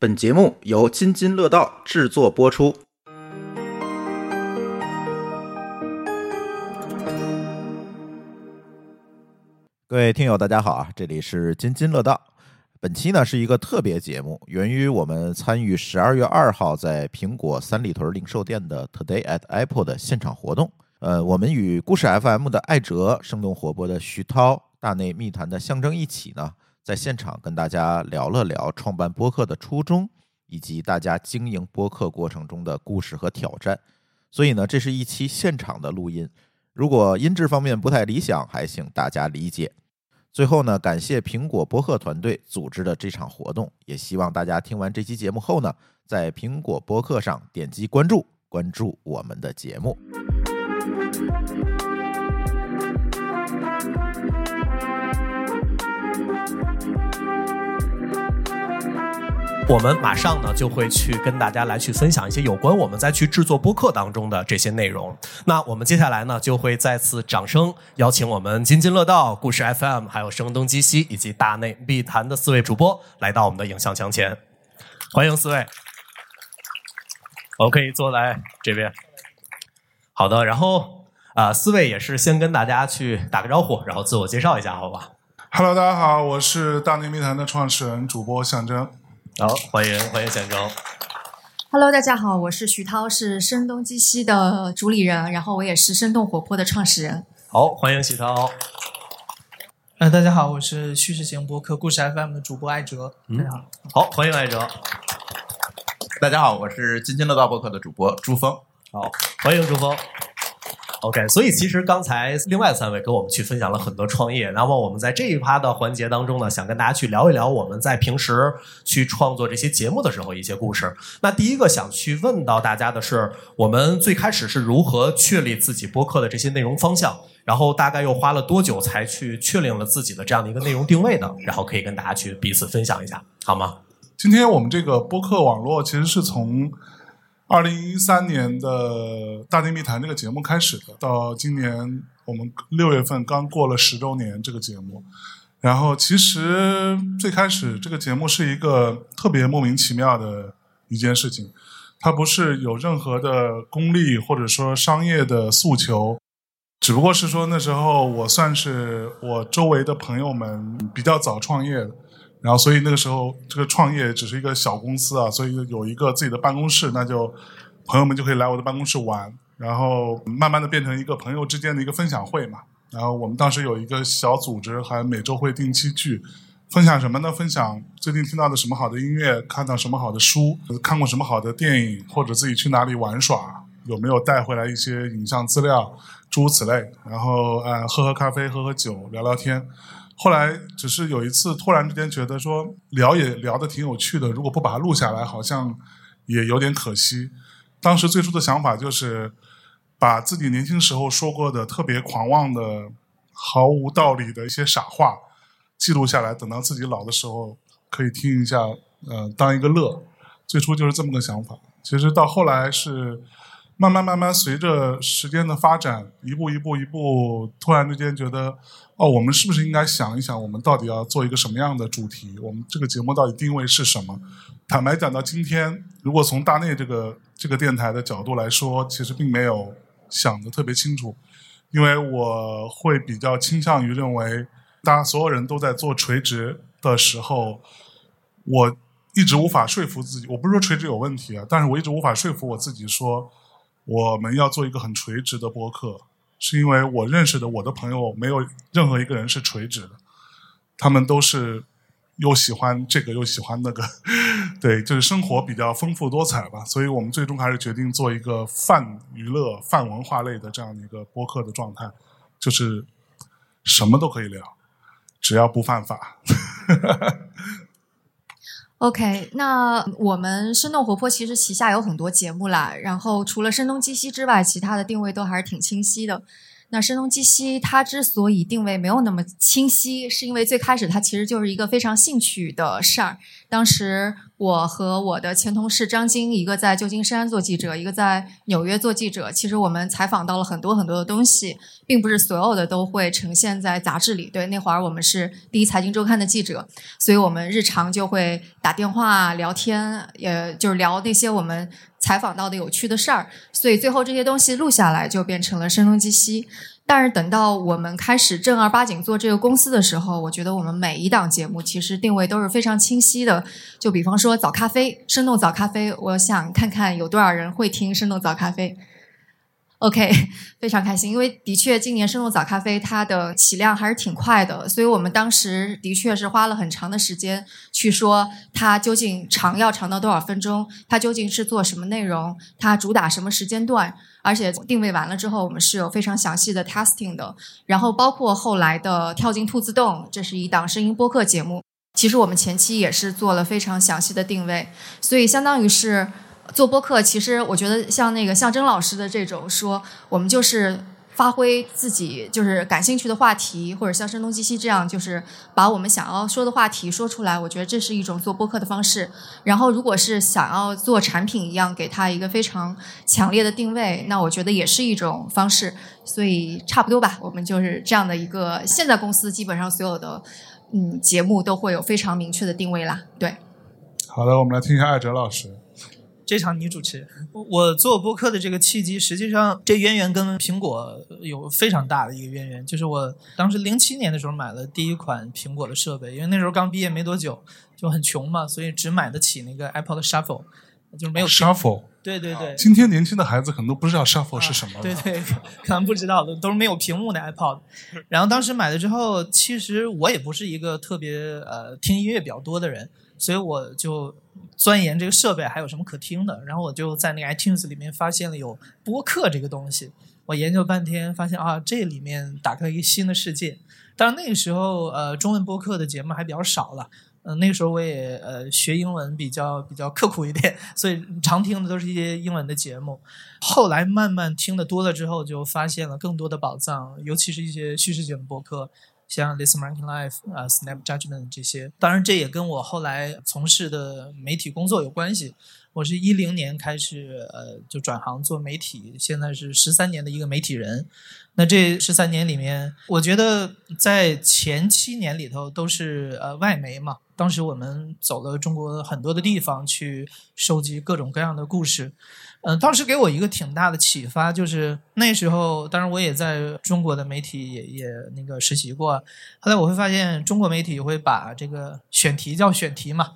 本节目由津津乐道制作播出。各位听友，大家好啊！这里是津津乐道。本期呢是一个特别节目，源于我们参与十二月二号在苹果三里屯零售店的 Today at Apple 的现场活动。呃，我们与故事 FM 的艾哲、生动活泼的徐涛、大内密谈的象征一起呢，在现场跟大家聊了聊创办播客的初衷，以及大家经营播客过程中的故事和挑战。所以呢，这是一期现场的录音。如果音质方面不太理想，还请大家理解。最后呢，感谢苹果播客团队组织的这场活动，也希望大家听完这期节目后呢，在苹果播客上点击关注，关注我们的节目。我们马上呢就会去跟大家来去分享一些有关我们在去制作播客当中的这些内容。那我们接下来呢就会再次掌声邀请我们津津乐道、故事 FM、还有声东击西以及大内密谈的四位主播来到我们的影像墙前，欢迎四位。我们可以坐在这边。好的，然后啊、四位也是先跟大家去打个招呼，然后自我介绍一下，好吧？Hello，大家好，我是大内密谈的创始人、主播象征。好，欢迎欢迎小周。Hello，大家好，我是徐涛，是声东击西的主理人，然后我也是生动活泼的创始人。好，欢迎徐涛。呃，大家好，我是叙事型播客故事 FM 的主播艾哲。大家好，好，欢迎艾哲。大家好，我是津津乐道播客的主播朱峰。好，欢迎朱峰。OK，所以其实刚才另外三位跟我们去分享了很多创业，那么我们在这一趴的环节当中呢，想跟大家去聊一聊我们在平时去创作这些节目的时候一些故事。那第一个想去问到大家的是，我们最开始是如何确立自己播客的这些内容方向，然后大概又花了多久才去确定了自己的这样的一个内容定位的，然后可以跟大家去彼此分享一下，好吗？今天我们这个播客网络其实是从二零一三年的《大内密谈》这个节目开始的，到今年我们六月份刚过了十周年这个节目。然后其实最开始这个节目是一个特别莫名其妙的一件事情，它不是有任何的功利或者说商业的诉求，只不过是说那时候我算是我周围的朋友们比较早创业的。然后，所以那个时候这个创业只是一个小公司啊，所以有一个自己的办公室，那就朋友们就可以来我的办公室玩，然后慢慢的变成一个朋友之间的一个分享会嘛。然后我们当时有一个小组织，还每周会定期聚，分享什么呢？分享最近听到的什么好的音乐，看到什么好的书，看过什么好的电影，或者自己去哪里玩耍，有没有带回来一些影像资料，诸如此类。然后呃，喝喝咖啡，喝喝酒，聊聊天。后来只是有一次突然之间觉得说聊也聊得挺有趣的，如果不把它录下来，好像也有点可惜。当时最初的想法就是把自己年轻时候说过的特别狂妄的、毫无道理的一些傻话记录下来，等到自己老的时候可以听一下，呃，当一个乐。最初就是这么个想法。其实到后来是慢慢慢慢随着时间的发展，一步一步一步，突然之间觉得。哦，我们是不是应该想一想，我们到底要做一个什么样的主题？我们这个节目到底定位是什么？坦白讲，到今天，如果从大内这个这个电台的角度来说，其实并没有想的特别清楚，因为我会比较倾向于认为，大家所有人都在做垂直的时候，我一直无法说服自己。我不是说垂直有问题啊，但是我一直无法说服我自己说，我们要做一个很垂直的播客。是因为我认识的我的朋友没有任何一个人是垂直的，他们都是又喜欢这个又喜欢那个，对，就是生活比较丰富多彩吧。所以我们最终还是决定做一个泛娱乐、泛文化类的这样的一个播客的状态，就是什么都可以聊，只要不犯法。OK，那我们生动活泼其实旗下有很多节目啦，然后除了声东击西之外，其他的定位都还是挺清晰的。那声东击西它之所以定位没有那么清晰，是因为最开始它其实就是一个非常兴趣的事儿。当时我和我的前同事张晶，一个在旧金山做记者，一个在纽约做记者。其实我们采访到了很多很多的东西，并不是所有的都会呈现在杂志里。对，那会儿我们是第一财经周刊的记者，所以我们日常就会打电话聊天，也就是聊那些我们采访到的有趣的事儿。所以最后这些东西录下来，就变成了声东击西。但是等到我们开始正儿八经做这个公司的时候，我觉得我们每一档节目其实定位都是非常清晰的。就比方说早咖啡，生动早咖啡，我想看看有多少人会听生动早咖啡。OK，非常开心，因为的确今年生动早咖啡它的起量还是挺快的，所以我们当时的确是花了很长的时间去说它究竟长要长到多少分钟，它究竟是做什么内容，它主打什么时间段，而且定位完了之后，我们是有非常详细的 testing 的，然后包括后来的跳进兔子洞，这是一档声音播客节目，其实我们前期也是做了非常详细的定位，所以相当于是。做播客，其实我觉得像那个向征老师的这种说，我们就是发挥自己就是感兴趣的话题，或者像声东击西这样，就是把我们想要说的话题说出来。我觉得这是一种做播客的方式。然后，如果是想要做产品一样，给他一个非常强烈的定位，那我觉得也是一种方式。所以差不多吧，我们就是这样的一个。现在公司基本上所有的嗯节目都会有非常明确的定位啦。对，好的，我们来听一下艾哲老师。这场你主持。我做播客的这个契机，实际上这渊源跟苹果有非常大的一个渊源。就是我当时零七年的时候买了第一款苹果的设备，因为那时候刚毕业没多久，就很穷嘛，所以只买得起那个 Apple 的 Shuffle，就是没有 Shuffle。对对对。今天年轻的孩子可能都不知道 Shuffle 是什么。对对，可能不知道的都是没有屏幕的 iPod。然后当时买了之后，其实我也不是一个特别呃听音乐比较多的人，所以我就。钻研这个设备还有什么可听的，然后我就在那个 iTunes 里面发现了有播客这个东西。我研究半天，发现啊，这里面打开了一个新的世界。当然那个时候，呃，中文播客的节目还比较少了。嗯，那个时候我也呃学英文比较比较刻苦一点，所以常听的都是一些英文的节目。后来慢慢听的多了之后，就发现了更多的宝藏，尤其是一些叙事型播客。像 This American Life 啊，Snap Judgment 这些，当然这也跟我后来从事的媒体工作有关系。我是一零年开始呃就转行做媒体，现在是十三年的一个媒体人。那这十三年里面，我觉得在前七年里头都是呃外媒嘛。当时我们走了中国很多的地方去收集各种各样的故事。嗯，当时给我一个挺大的启发，就是那时候，当然我也在中国的媒体也也那个实习过。后来我会发现，中国媒体会把这个选题叫选题嘛，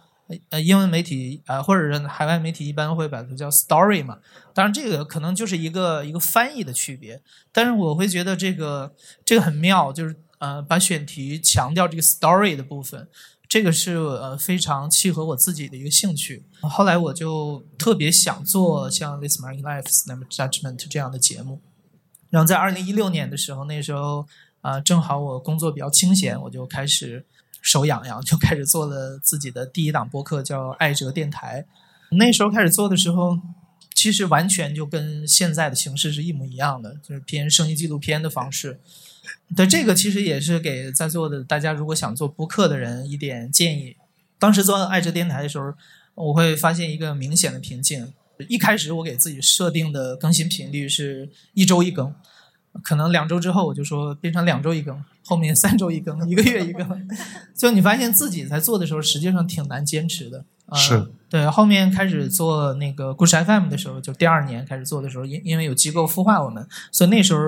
呃，英文媒体啊，或者是海外媒体一般会把它叫 story 嘛。当然这个可能就是一个一个翻译的区别，但是我会觉得这个这个很妙，就是呃，把选题强调这个 story 的部分。这个是呃非常契合我自己的一个兴趣。后来我就特别想做像《This American Life》《Never Judgment》这样的节目。然后在二零一六年的时候，那时候啊正好我工作比较清闲，我就开始手痒痒，就开始做了自己的第一档播客，叫艾哲电台。那时候开始做的时候，其实完全就跟现在的形式是一模一样的，就是偏声音纪录片的方式。对这个其实也是给在座的大家，如果想做播客的人一点建议。当时做爱哲电台的时候，我会发现一个明显的瓶颈。一开始我给自己设定的更新频率是一周一更，可能两周之后我就说变成两周一更，后面三周一更，一个月一更。就你发现自己在做的时候，实际上挺难坚持的。是对，后面开始做那个故事 FM 的时候，就第二年开始做的时候，因因为有机构孵化我们，所以那时候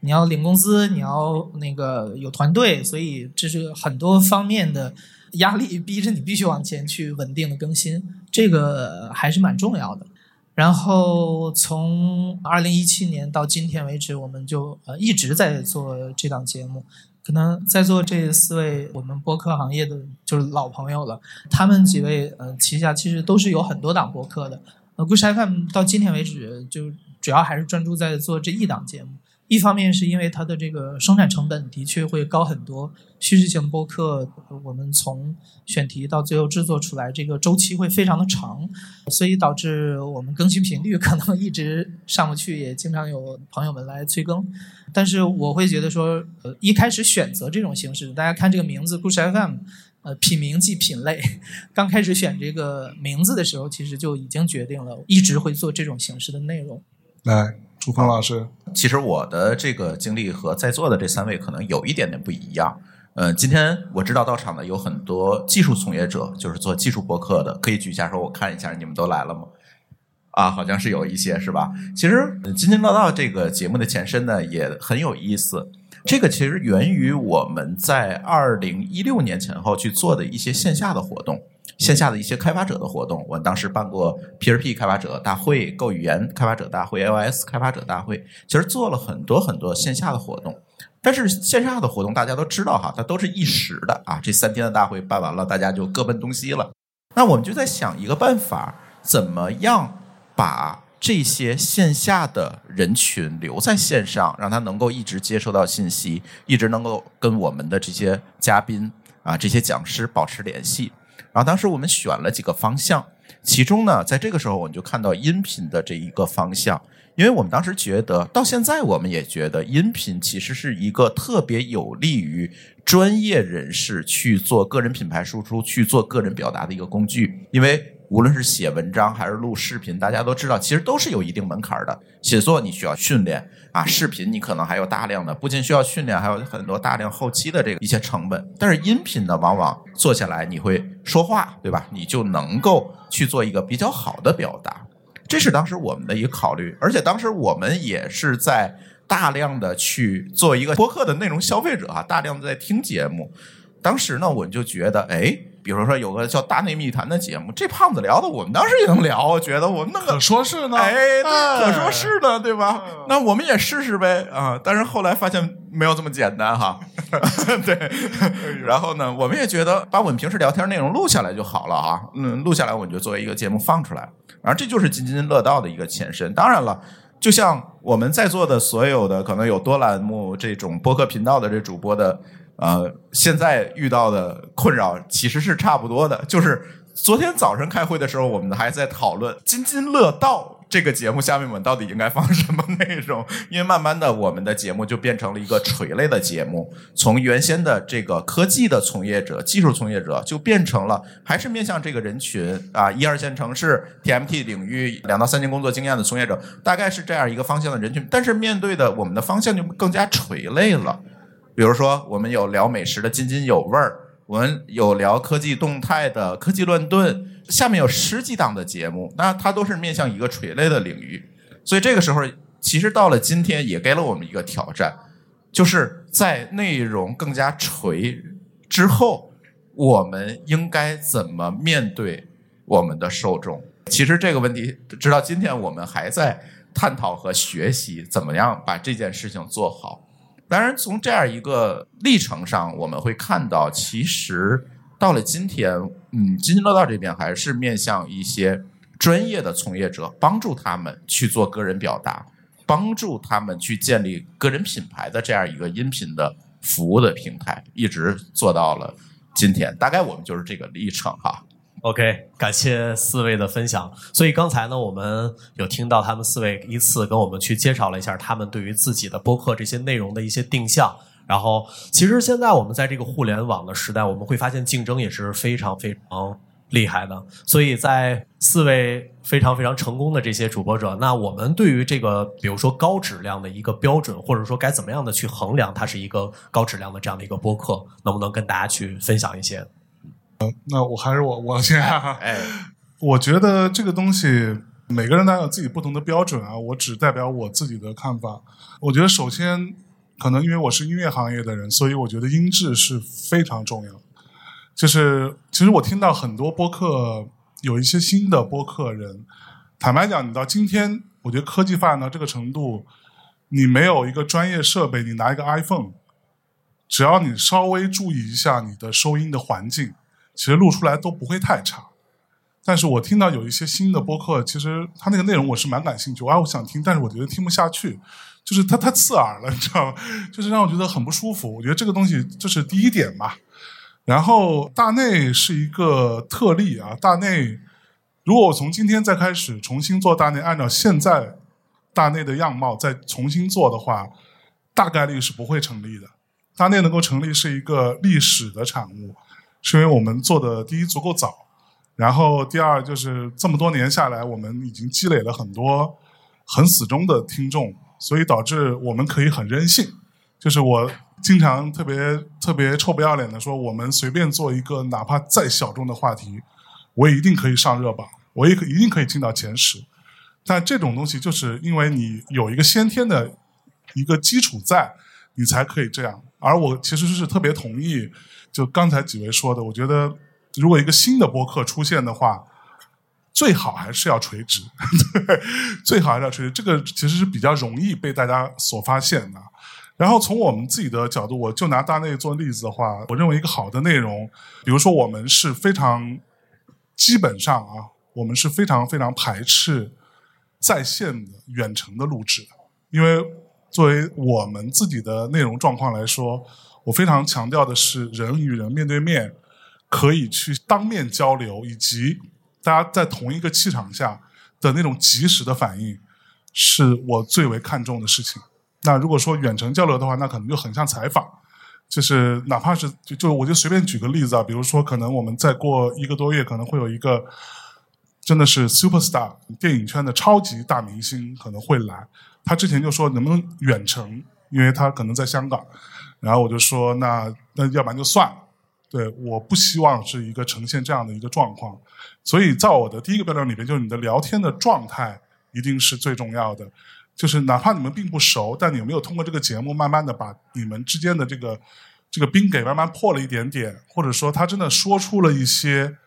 你要领工资，你要那个有团队，所以这是很多方面的压力，逼着你必须往前去稳定的更新，这个还是蛮重要的。然后从二零一七年到今天为止，我们就呃一直在做这档节目。可能在座这四位我们播客行业的就是老朋友了，他们几位呃旗下其实都是有很多档播客的。呃，故事 FM 到今天为止就主要还是专注在做这一档节目。一方面是因为它的这个生产成本的确会高很多，叙事型播客我们从选题到最后制作出来，这个周期会非常的长，所以导致我们更新频率可能一直上不去，也经常有朋友们来催更。但是我会觉得说，呃，一开始选择这种形式，大家看这个名字“故事 FM”，呃，品名即品类。刚开始选这个名字的时候，其实就已经决定了，一直会做这种形式的内容。来，朱峰老师，其实我的这个经历和在座的这三位可能有一点点不一样。嗯，今天我知道到场的有很多技术从业者，就是做技术博客的，可以举一下手，我看一下你们都来了吗？啊，好像是有一些，是吧？其实津津乐道这个节目的前身呢，也很有意思。这个其实源于我们在二零一六年前后去做的一些线下的活动，线下的一些开发者的活动。我当时办过 P2P 开发者大会、Go 语言开发者大会、iOS 开发者大会，其实做了很多很多线下的活动。但是线下的活动大家都知道哈，它都是一时的啊。这三天的大会办完了，大家就各奔东西了。那我们就在想一个办法，怎么样把这些线下的人群留在线上，让他能够一直接收到信息，一直能够跟我们的这些嘉宾啊、这些讲师保持联系。然后当时我们选了几个方向，其中呢，在这个时候我们就看到音频的这一个方向，因为我们当时觉得，到现在我们也觉得音频其实是一个特别有利于专业人士去做个人品牌输出、去做个人表达的一个工具，因为。无论是写文章还是录视频，大家都知道，其实都是有一定门槛的。写作你需要训练啊，视频你可能还有大量的，不仅需要训练，还有很多大量后期的这个一些成本。但是音频呢，往往做下来你会说话，对吧？你就能够去做一个比较好的表达，这是当时我们的一个考虑。而且当时我们也是在大量的去做一个播客的内容消费者啊，大量的在听节目。当时呢，我们就觉得，哎。比如说有个叫《大内密谈》的节目，这胖子聊的，我们当时也能聊。我觉得我们那个可说是呢，哎，可说是呢，对吧？那我们也试试呗啊！但是后来发现没有这么简单哈。对，然后呢，我们也觉得把我们平时聊天内容录下来就好了啊。嗯，录下来我们就作为一个节目放出来。然后这就是津津乐道的一个前身。当然了，就像我们在座的所有的可能有多栏目这种播客频道的这主播的。呃，现在遇到的困扰其实是差不多的，就是昨天早晨开会的时候，我们还在讨论《津津乐道》这个节目下面我们到底应该放什么内容，因为慢慢的我们的节目就变成了一个垂类的节目，从原先的这个科技的从业者、技术从业者，就变成了还是面向这个人群啊，一二线城市 TMT 领域两到三年工作经验的从业者，大概是这样一个方向的人群，但是面对的我们的方向就更加垂类了。比如说，我们有聊美食的津津有味儿，我们有聊科技动态的科技乱炖，下面有十几档的节目，那它都是面向一个垂类的领域。所以这个时候，其实到了今天，也给了我们一个挑战，就是在内容更加垂之后，我们应该怎么面对我们的受众？其实这个问题，直到今天，我们还在探讨和学习，怎么样把这件事情做好。当然，从这样一个历程上，我们会看到，其实到了今天，嗯，津津乐道这边还是面向一些专业的从业者，帮助他们去做个人表达，帮助他们去建立个人品牌的这样一个音频的服务的平台，一直做到了今天。大概我们就是这个历程哈。OK，感谢四位的分享。所以刚才呢，我们有听到他们四位依次跟我们去介绍了一下他们对于自己的播客这些内容的一些定向。然后，其实现在我们在这个互联网的时代，我们会发现竞争也是非常非常厉害的。所以在四位非常非常成功的这些主播者，那我们对于这个，比如说高质量的一个标准，或者说该怎么样的去衡量它是一个高质量的这样的一个播客，能不能跟大家去分享一些？那我还是我我先，哎，我觉得这个东西每个人都有自己不同的标准啊，我只代表我自己的看法。我觉得首先，可能因为我是音乐行业的人，所以我觉得音质是非常重要。就是其实我听到很多播客，有一些新的播客人，坦白讲，你到今天，我觉得科技发展到这个程度，你没有一个专业设备，你拿一个 iPhone，只要你稍微注意一下你的收音的环境。其实录出来都不会太差，但是我听到有一些新的播客，其实它那个内容我是蛮感兴趣，啊，我想听，但是我觉得听不下去，就是它太刺耳了，你知道吗？就是让我觉得很不舒服。我觉得这个东西这是第一点嘛。然后大内是一个特例啊，大内如果我从今天再开始重新做大内，按照现在大内的样貌再重新做的话，大概率是不会成立的。大内能够成立是一个历史的产物。是因为我们做的第一足够早，然后第二就是这么多年下来，我们已经积累了很多很死忠的听众，所以导致我们可以很任性。就是我经常特别特别臭不要脸的说，我们随便做一个哪怕再小众的话题，我也一定可以上热榜，我也可一定可以进到前十。但这种东西就是因为你有一个先天的一个基础在，你才可以这样。而我其实是特别同意，就刚才几位说的，我觉得如果一个新的播客出现的话，最好还是要垂直，对，最好还是要垂直。这个其实是比较容易被大家所发现的。然后从我们自己的角度，我就拿大内做例子的话，我认为一个好的内容，比如说我们是非常基本上啊，我们是非常非常排斥在线的远程的录制的，因为作为我们自己的内容状况来说，我非常强调的是人与人面对面可以去当面交流，以及大家在同一个气场下的那种及时的反应，是我最为看重的事情。那如果说远程交流的话，那可能就很像采访，就是哪怕是就就我就随便举个例子啊，比如说可能我们再过一个多月，可能会有一个真的是 super star 电影圈的超级大明星可能会来，他之前就说能不能远程，因为他可能在香港，然后我就说那那要不然就算了，对，我不希望是一个呈现这样的一个状况，所以在我的第一个标准里边，就是你的聊天的状态一定是最重要的。就是哪怕你们并不熟，但你有没有通过这个节目，慢慢的把你们之间的这个这个冰给慢慢破了一点点，或者说他真的说出了一些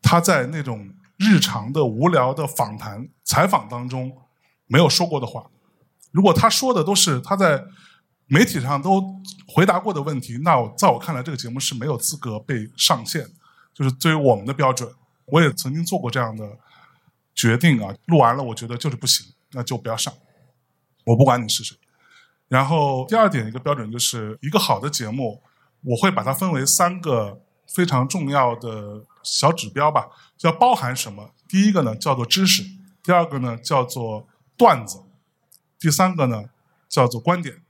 他在那种日常的无聊的访谈采访当中没有说过的话。如果他说的都是他在媒体上都回答过的问题，那我在我看来，这个节目是没有资格被上线。就是对于我们的标准，我也曾经做过这样的决定啊。录完了，我觉得就是不行。那就不要上，我不管你是谁。然后第二点一个标准就是一个好的节目，我会把它分为三个非常重要的小指标吧，要包含什么？第一个呢叫做知识，第二个呢叫做段子，第三个呢叫做观点。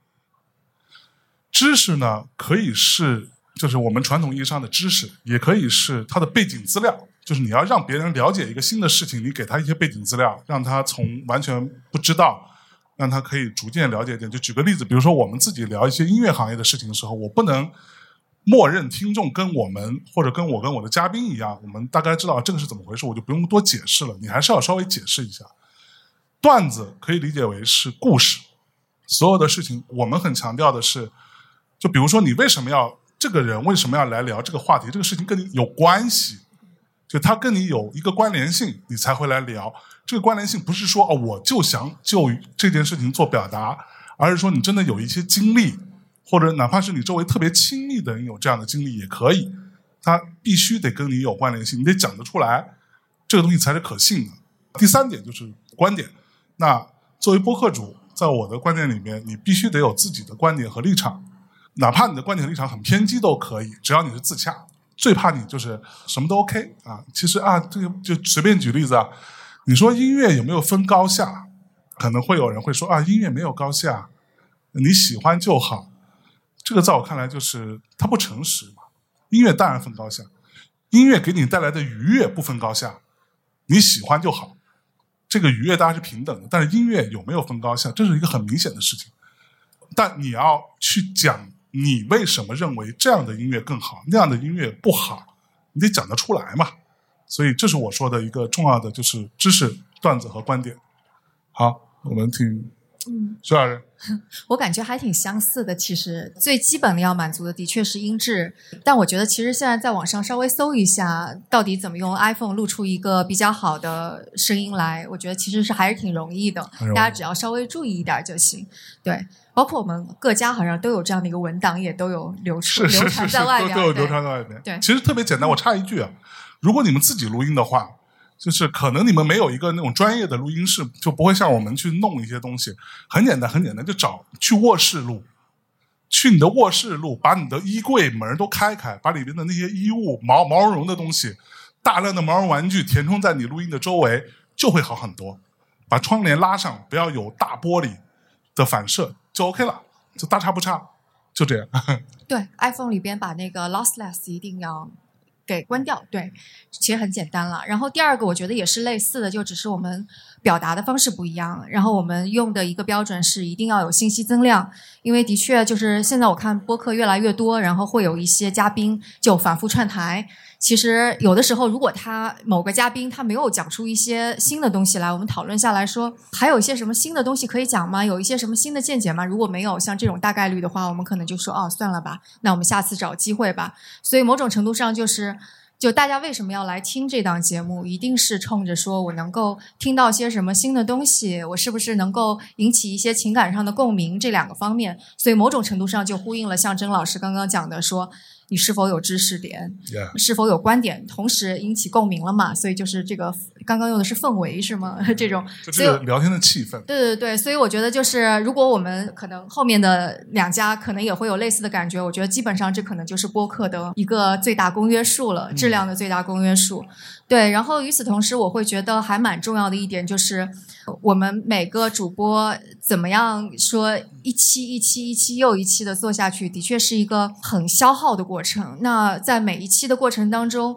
知识呢可以是就是我们传统意义上的知识，也可以是它的背景资料。就是你要让别人了解一个新的事情，你给他一些背景资料，让他从完全不知道，让他可以逐渐了解一点。就举个例子，比如说我们自己聊一些音乐行业的事情的时候，我不能默认听众跟我们或者跟我跟我的嘉宾一样，我们大概知道这个是怎么回事，我就不用多解释了。你还是要稍微解释一下。段子可以理解为是故事，所有的事情我们很强调的是，就比如说你为什么要这个人为什么要来聊这个话题，这个事情跟你有关系。就他跟你有一个关联性，你才会来聊。这个关联性不是说哦，我就想就这件事情做表达，而是说你真的有一些经历，或者哪怕是你周围特别亲密的人有这样的经历也可以。他必须得跟你有关联性，你得讲得出来，这个东西才是可信的。第三点就是观点。那作为播客主，在我的观点里面，你必须得有自己的观点和立场，哪怕你的观点立场很偏激都可以，只要你是自洽。最怕你就是什么都 OK 啊！其实啊，这个就随便举例子啊，你说音乐有没有分高下？可能会有人会说啊，音乐没有高下，你喜欢就好。这个在我看来就是它不诚实嘛。音乐当然分高下，音乐给你带来的愉悦不分高下，你喜欢就好。这个愉悦大家是平等的，但是音乐有没有分高下，这是一个很明显的事情。但你要去讲。你为什么认为这样的音乐更好，那样的音乐不好？你得讲得出来嘛。所以这是我说的一个重要的，就是知识、段子和观点。好，我们听，嗯，徐老师，我感觉还挺相似的。其实最基本的要满足的，的确是音质。但我觉得，其实现在在网上稍微搜一下，到底怎么用 iPhone 录出一个比较好的声音来，我觉得其实是还是挺容易的。大家只要稍微注意一点就行。对。包括我们各家好像都有这样的一个文档，也都有流出流传在外边，都有流传在外边。对，其实特别简单。我插一句啊，如果你们自己录音的话，就是可能你们没有一个那种专业的录音室，就不会像我们去弄一些东西。很简单，很简单，就找去卧室录，去你的卧室录，把你的衣柜门都开开，把里边的那些衣物、毛毛茸茸的东西、大量的毛绒玩具填充在你录音的周围，就会好很多。把窗帘拉上，不要有大玻璃的反射。就 OK 了，就大差不差，就这样。对，iPhone 里边把那个 lossless 一定要给关掉。对，其实很简单了。然后第二个，我觉得也是类似的，就只是我们表达的方式不一样。然后我们用的一个标准是一定要有信息增量，因为的确就是现在我看播客越来越多，然后会有一些嘉宾就反复串台。其实有的时候，如果他某个嘉宾他没有讲出一些新的东西来，我们讨论下来说，还有一些什么新的东西可以讲吗？有一些什么新的见解吗？如果没有像这种大概率的话，我们可能就说哦，算了吧，那我们下次找机会吧。所以某种程度上就是，就大家为什么要来听这档节目，一定是冲着说我能够听到些什么新的东西，我是不是能够引起一些情感上的共鸣这两个方面。所以某种程度上就呼应了像甄老师刚刚讲的说。你是否有知识点是否有观点，同时引起共鸣了嘛？所以就是这个刚刚用的是氛围是吗？这种，就所以这个聊天的气氛。对对对，所以我觉得就是，如果我们可能后面的两家可能也会有类似的感觉，我觉得基本上这可能就是播客的一个最大公约数了，质量的最大公约数。对，然后与此同时，我会觉得还蛮重要的一点就是，我们每个主播怎么样说一期一期一期又一期的做下去，的确是一个很消耗的过程。那在每一期的过程当中，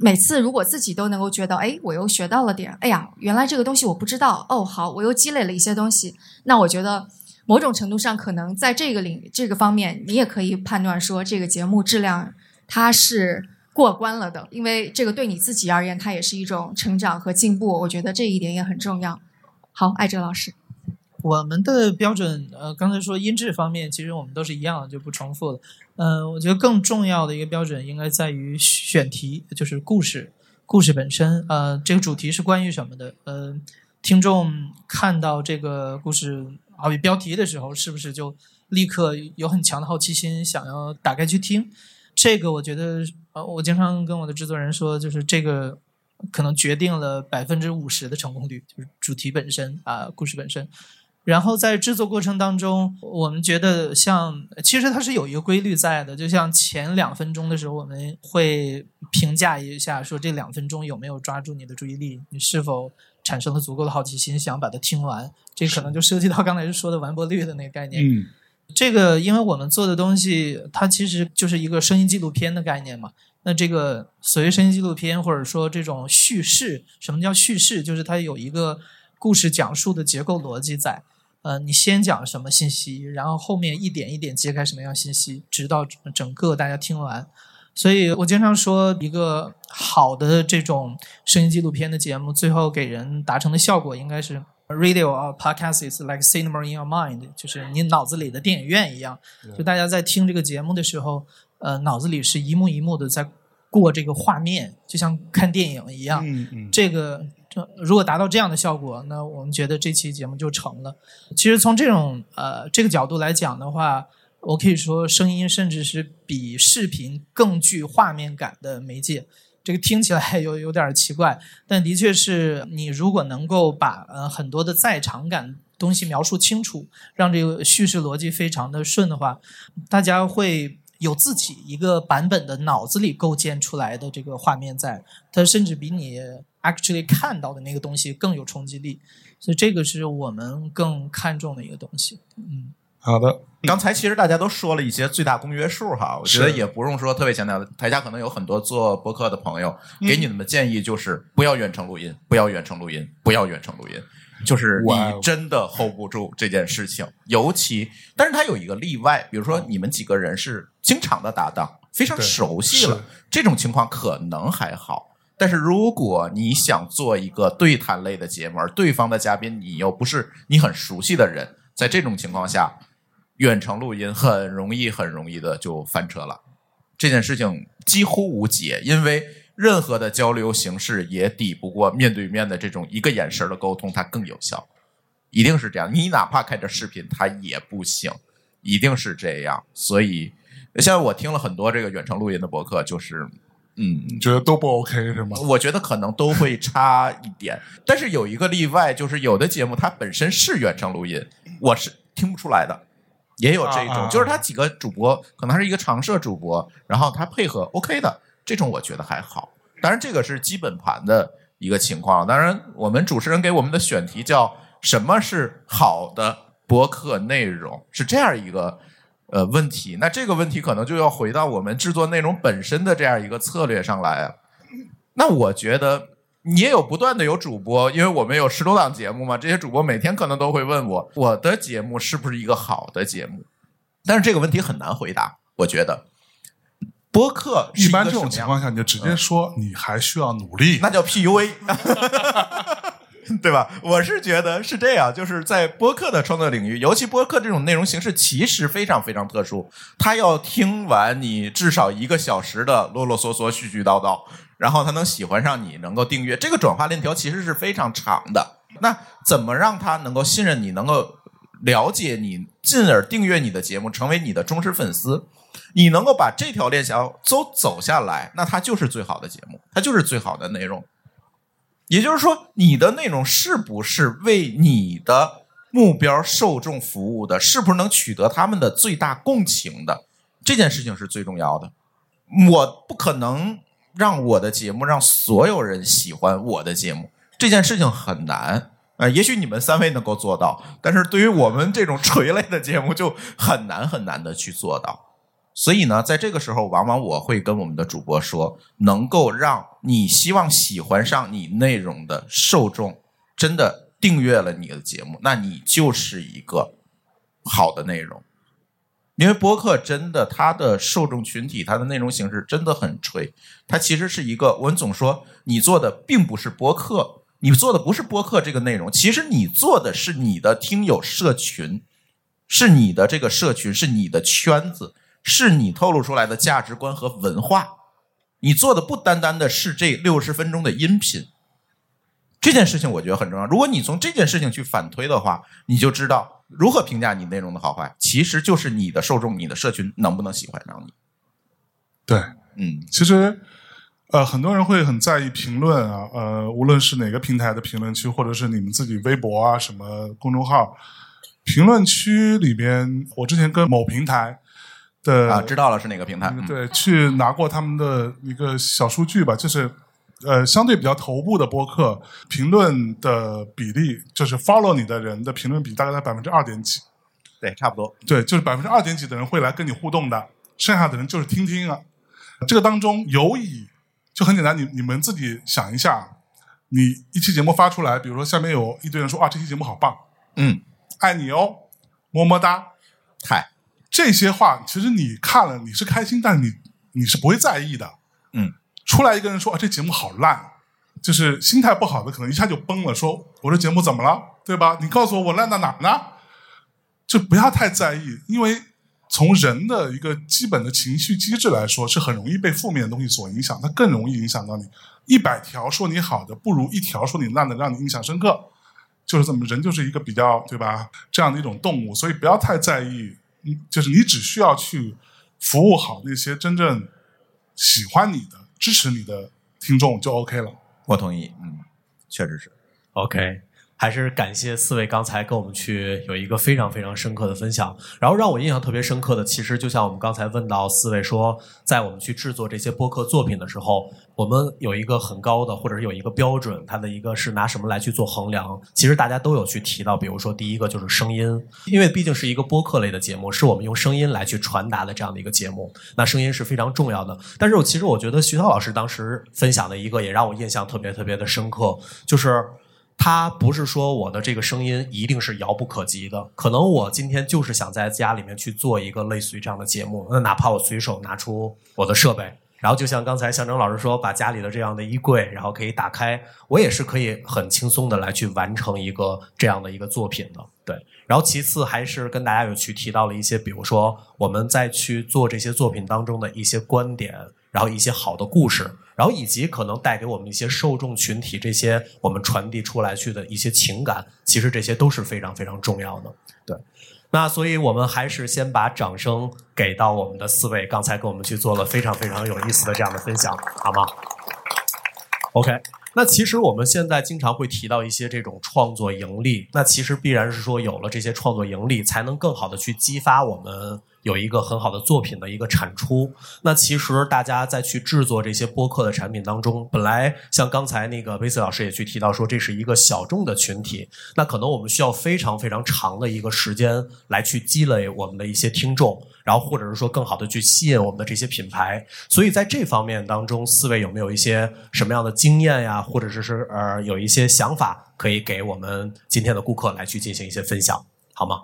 每次如果自己都能够觉得，哎，我又学到了点，哎呀，原来这个东西我不知道，哦，好，我又积累了一些东西，那我觉得某种程度上，可能在这个领这个方面，你也可以判断说，这个节目质量它是过关了的，因为这个对你自己而言，它也是一种成长和进步，我觉得这一点也很重要。好，艾哲老师，我们的标准，呃，刚才说音质方面，其实我们都是一样的，就不重复了。嗯、我觉得更重要的一个标准应该在于选题，就是故事，故事本身。呃，这个主题是关于什么的？呃，听众看到这个故事，好比标题的时候，是不是就立刻有很强的好奇心，想要打开去听？这个我觉得，呃，我经常跟我的制作人说，就是这个可能决定了百分之五十的成功率，就是主题本身啊、故事本身。然后在制作过程当中，我们觉得像其实它是有一个规律在的，就像前两分钟的时候，我们会评价一下，说这两分钟有没有抓住你的注意力，你是否产生了足够的好奇心，想把它听完。这可能就涉及到刚才说的完播率的那个概念。嗯，这个，因为我们做的东西，它其实就是一个声音纪录片的概念嘛。那这个所谓声音纪录片，或者说这种叙事，什么叫叙事？就是它有一个故事讲述的结构逻辑在。呃，你先讲什么信息，然后后面一点一点揭开什么样信息，直到整整个大家听完。所以我经常说，一个好的这种声音纪录片的节目，最后给人达成的效果应该是 radio or podcast is like cinema in your mind，就是你脑子里的电影院一样。就大家在听这个节目的时候，呃，脑子里是一幕一幕的在过这个画面，就像看电影一样。嗯嗯，这个这如果达到这样的效果，那我们觉得这期节目就成了。其实从这种呃这个角度来讲的话，我可以说声音甚至是比视频更具画面感的媒介。这个听起来 有有点奇怪，但的确是你如果能够把呃很多的在场感东西描述清楚，让这个叙事逻辑非常的顺的话，大家会有自己一个版本的脑子里构建出来的这个画面在，它甚至比你 actually 看到的那个东西更有冲击力，所以这个是我们更看重的一个东西。嗯，好的，刚才其实大家都说了一些最大公约数哈，我觉得也不用说特别强调。台下可能有很多做播客的朋友，嗯给你们的建议就是不要远程录音，不要远程录音，不要远程录音。就是你真的 hold 不住这件事情，尤其，但是它有一个例外，比如说你们几个人是经常的搭档，非常熟悉了，这种情况可能还好。但是如果你想做一个对谈类的节目，而对方的嘉宾你又不是你很熟悉的人，在这种情况下，远程录音很容易很容易的就翻车了。这件事情几乎无解，因为任何的交流形式也抵不过面对面的这种一个眼神的沟通，它更有效，一定是这样。你哪怕开着视频，它也不行，一定是这样。所以，像我听了很多这个远程录音的博客，就是，嗯，你觉得都不 OK 是吗？我觉得可能都会差一点，但是有一个例外，就是有的节目它本身是远程录音，我是听不出来的。也有这种，啊啊就是他几个主播可能他是一个常设主播，然后他配合 OK 的，这种我觉得还好。当然，这个是基本盘的一个情况。当然，我们主持人给我们的选题叫“什么是好的播客内容”，是这样一个呃问题。那这个问题可能就要回到我们制作内容本身的这样一个策略上来啊。那我觉得你也有不断的有主播，因为我们有十多档节目嘛，这些主播每天可能都会问我，我的节目是不是一个好的节目？但是这个问题很难回答，我觉得。播客是一般这种情况下，你就直接说你还需要努力。那叫 PUA，对吧？我是觉得是这样，就是在播客的创作领域，尤其播客这种内容形式，其实非常非常特殊。他要听完你至少一个小时的啰啰嗦嗦、絮絮叨叨，然后他能喜欢上你，能够订阅，这个转化链条其实是非常长的。那怎么让他能够信任你，能够了解你，进而订阅你的节目，成为你的忠实粉丝？你能够把这条链条都走下来，那它就是最好的节目，它就是最好的内容。也就是说，你的内容是不是为你的目标受众服务的，是不是能取得他们的最大共情的，这件事情是最重要的。我不可能让我的节目让所有人喜欢我的节目，这件事情很难。呃，也许你们三位能够做到，但是对于我们这种垂类的节目，就很难很难的去做到。所以呢，在这个时候，往往我会跟我们的主播说，能够让你希望喜欢上你内容的受众真的订阅了你的节目，那你就是一个好的内容。因为播客真的它的受众群体，它的内容形式真的很吹，它其实是一个我们总说你做的并不是播客，你做的不是播客这个内容，其实你做的是你的听友社群，是你的这个社群，是你的圈子。是你透露出来的价值观和文化，你做的不单单的是这六十分钟的音频，这件事情我觉得很重要。如果你从这件事情去反推的话，你就知道如何评价你内容的好坏，其实就是你的受众、你的社群能不能喜欢上你。对，嗯，其实呃，很多人会很在意评论啊，呃，无论是哪个平台的评论区，或者是你们自己微博啊什么公众号评论区里边，我之前跟某平台。的啊，知道了是哪个平台？嗯对，去拿过他们的一个小数据吧，就是呃，相对比较头部的播客评论的比例，就是 follow 你的人的评论比大概在百分之二点几。对，差不多。对，就是百分之二点几的人会来跟你互动的，剩下的人就是听听啊。这个当中有以就很简单，你你们自己想一下，你一期节目发出来，比如说下面有一堆人说啊，这期节目好棒，嗯，爱你哦，么么哒，嗨，这些话其实你看了你是开心，但你你是不会在意的。嗯，出来一个人说啊，这节目好烂，就是心态不好的可能一下就崩了，说我这节目怎么了，对吧？你告诉我我烂到哪儿呢？就不要太在意，因为从人的一个基本的情绪机制来说，是很容易被负面的东西所影响，它更容易影响到你。一百条说你好的，不如一条说你烂的，让你印象深刻。就是这么，人就是一个比较对吧？这样的一种动物，所以不要太在意。嗯，就是你只需要去服务好那些真正喜欢你的、支持你的听众就 OK 了。我同意。嗯，确实是。OK，还是感谢四位刚才跟我们去有一个非常非常深刻的分享。然后让我印象特别深刻的，其实就像我们刚才问到四位说，在我们去制作这些播客作品的时候，我们有一个很高的，或者是有一个标准，它的一个是拿什么来去做衡量。其实大家都有去提到，比如说第一个就是声音，因为毕竟是一个播客类的节目，是我们用声音来去传达的这样的一个节目，那声音是非常重要的。但是我其实我觉得徐涛老师当时分享的一个也让我印象特别特别的深刻，就是。他不是说我的这个声音一定是遥不可及的，可能我今天就是想在家里面去做一个类似于这样的节目，那哪怕我随手拿出我的设备，然后就像刚才象征老师说，把家里的这样的衣柜，然后可以打开，我也是可以很轻松的来去完成一个这样的一个作品的。对，然后其次还是跟大家有去提到了一些，比如说我们在去做这些作品当中的一些观点，然后一些好的故事。然后以及可能带给我们一些受众群体，这些我们传递出来去的一些情感，其实这些都是非常非常重要的。对，那所以我们还是先把掌声给到我们的四位，刚才跟我们去做了非常非常有意思的这样的分享，好吗？OK，那其实我们现在经常会提到一些这种创作盈利，那其实必然是说有了这些创作盈利，才能更好的去激发我们有一个很好的作品的一个产出。那其实大家在去制作这些播客的产品当中，本来像刚才那个威斯老师也去提到说，这是一个小众的群体，那可能我们需要非常非常长的一个时间来去积累我们的一些听众。然后或者是说更好的去吸引我们的这些品牌，所以在这方面当中，四位有没有一些什么样的经验呀，或者是是呃有一些想法可以给我们今天的顾客来去进行一些分享，好吗？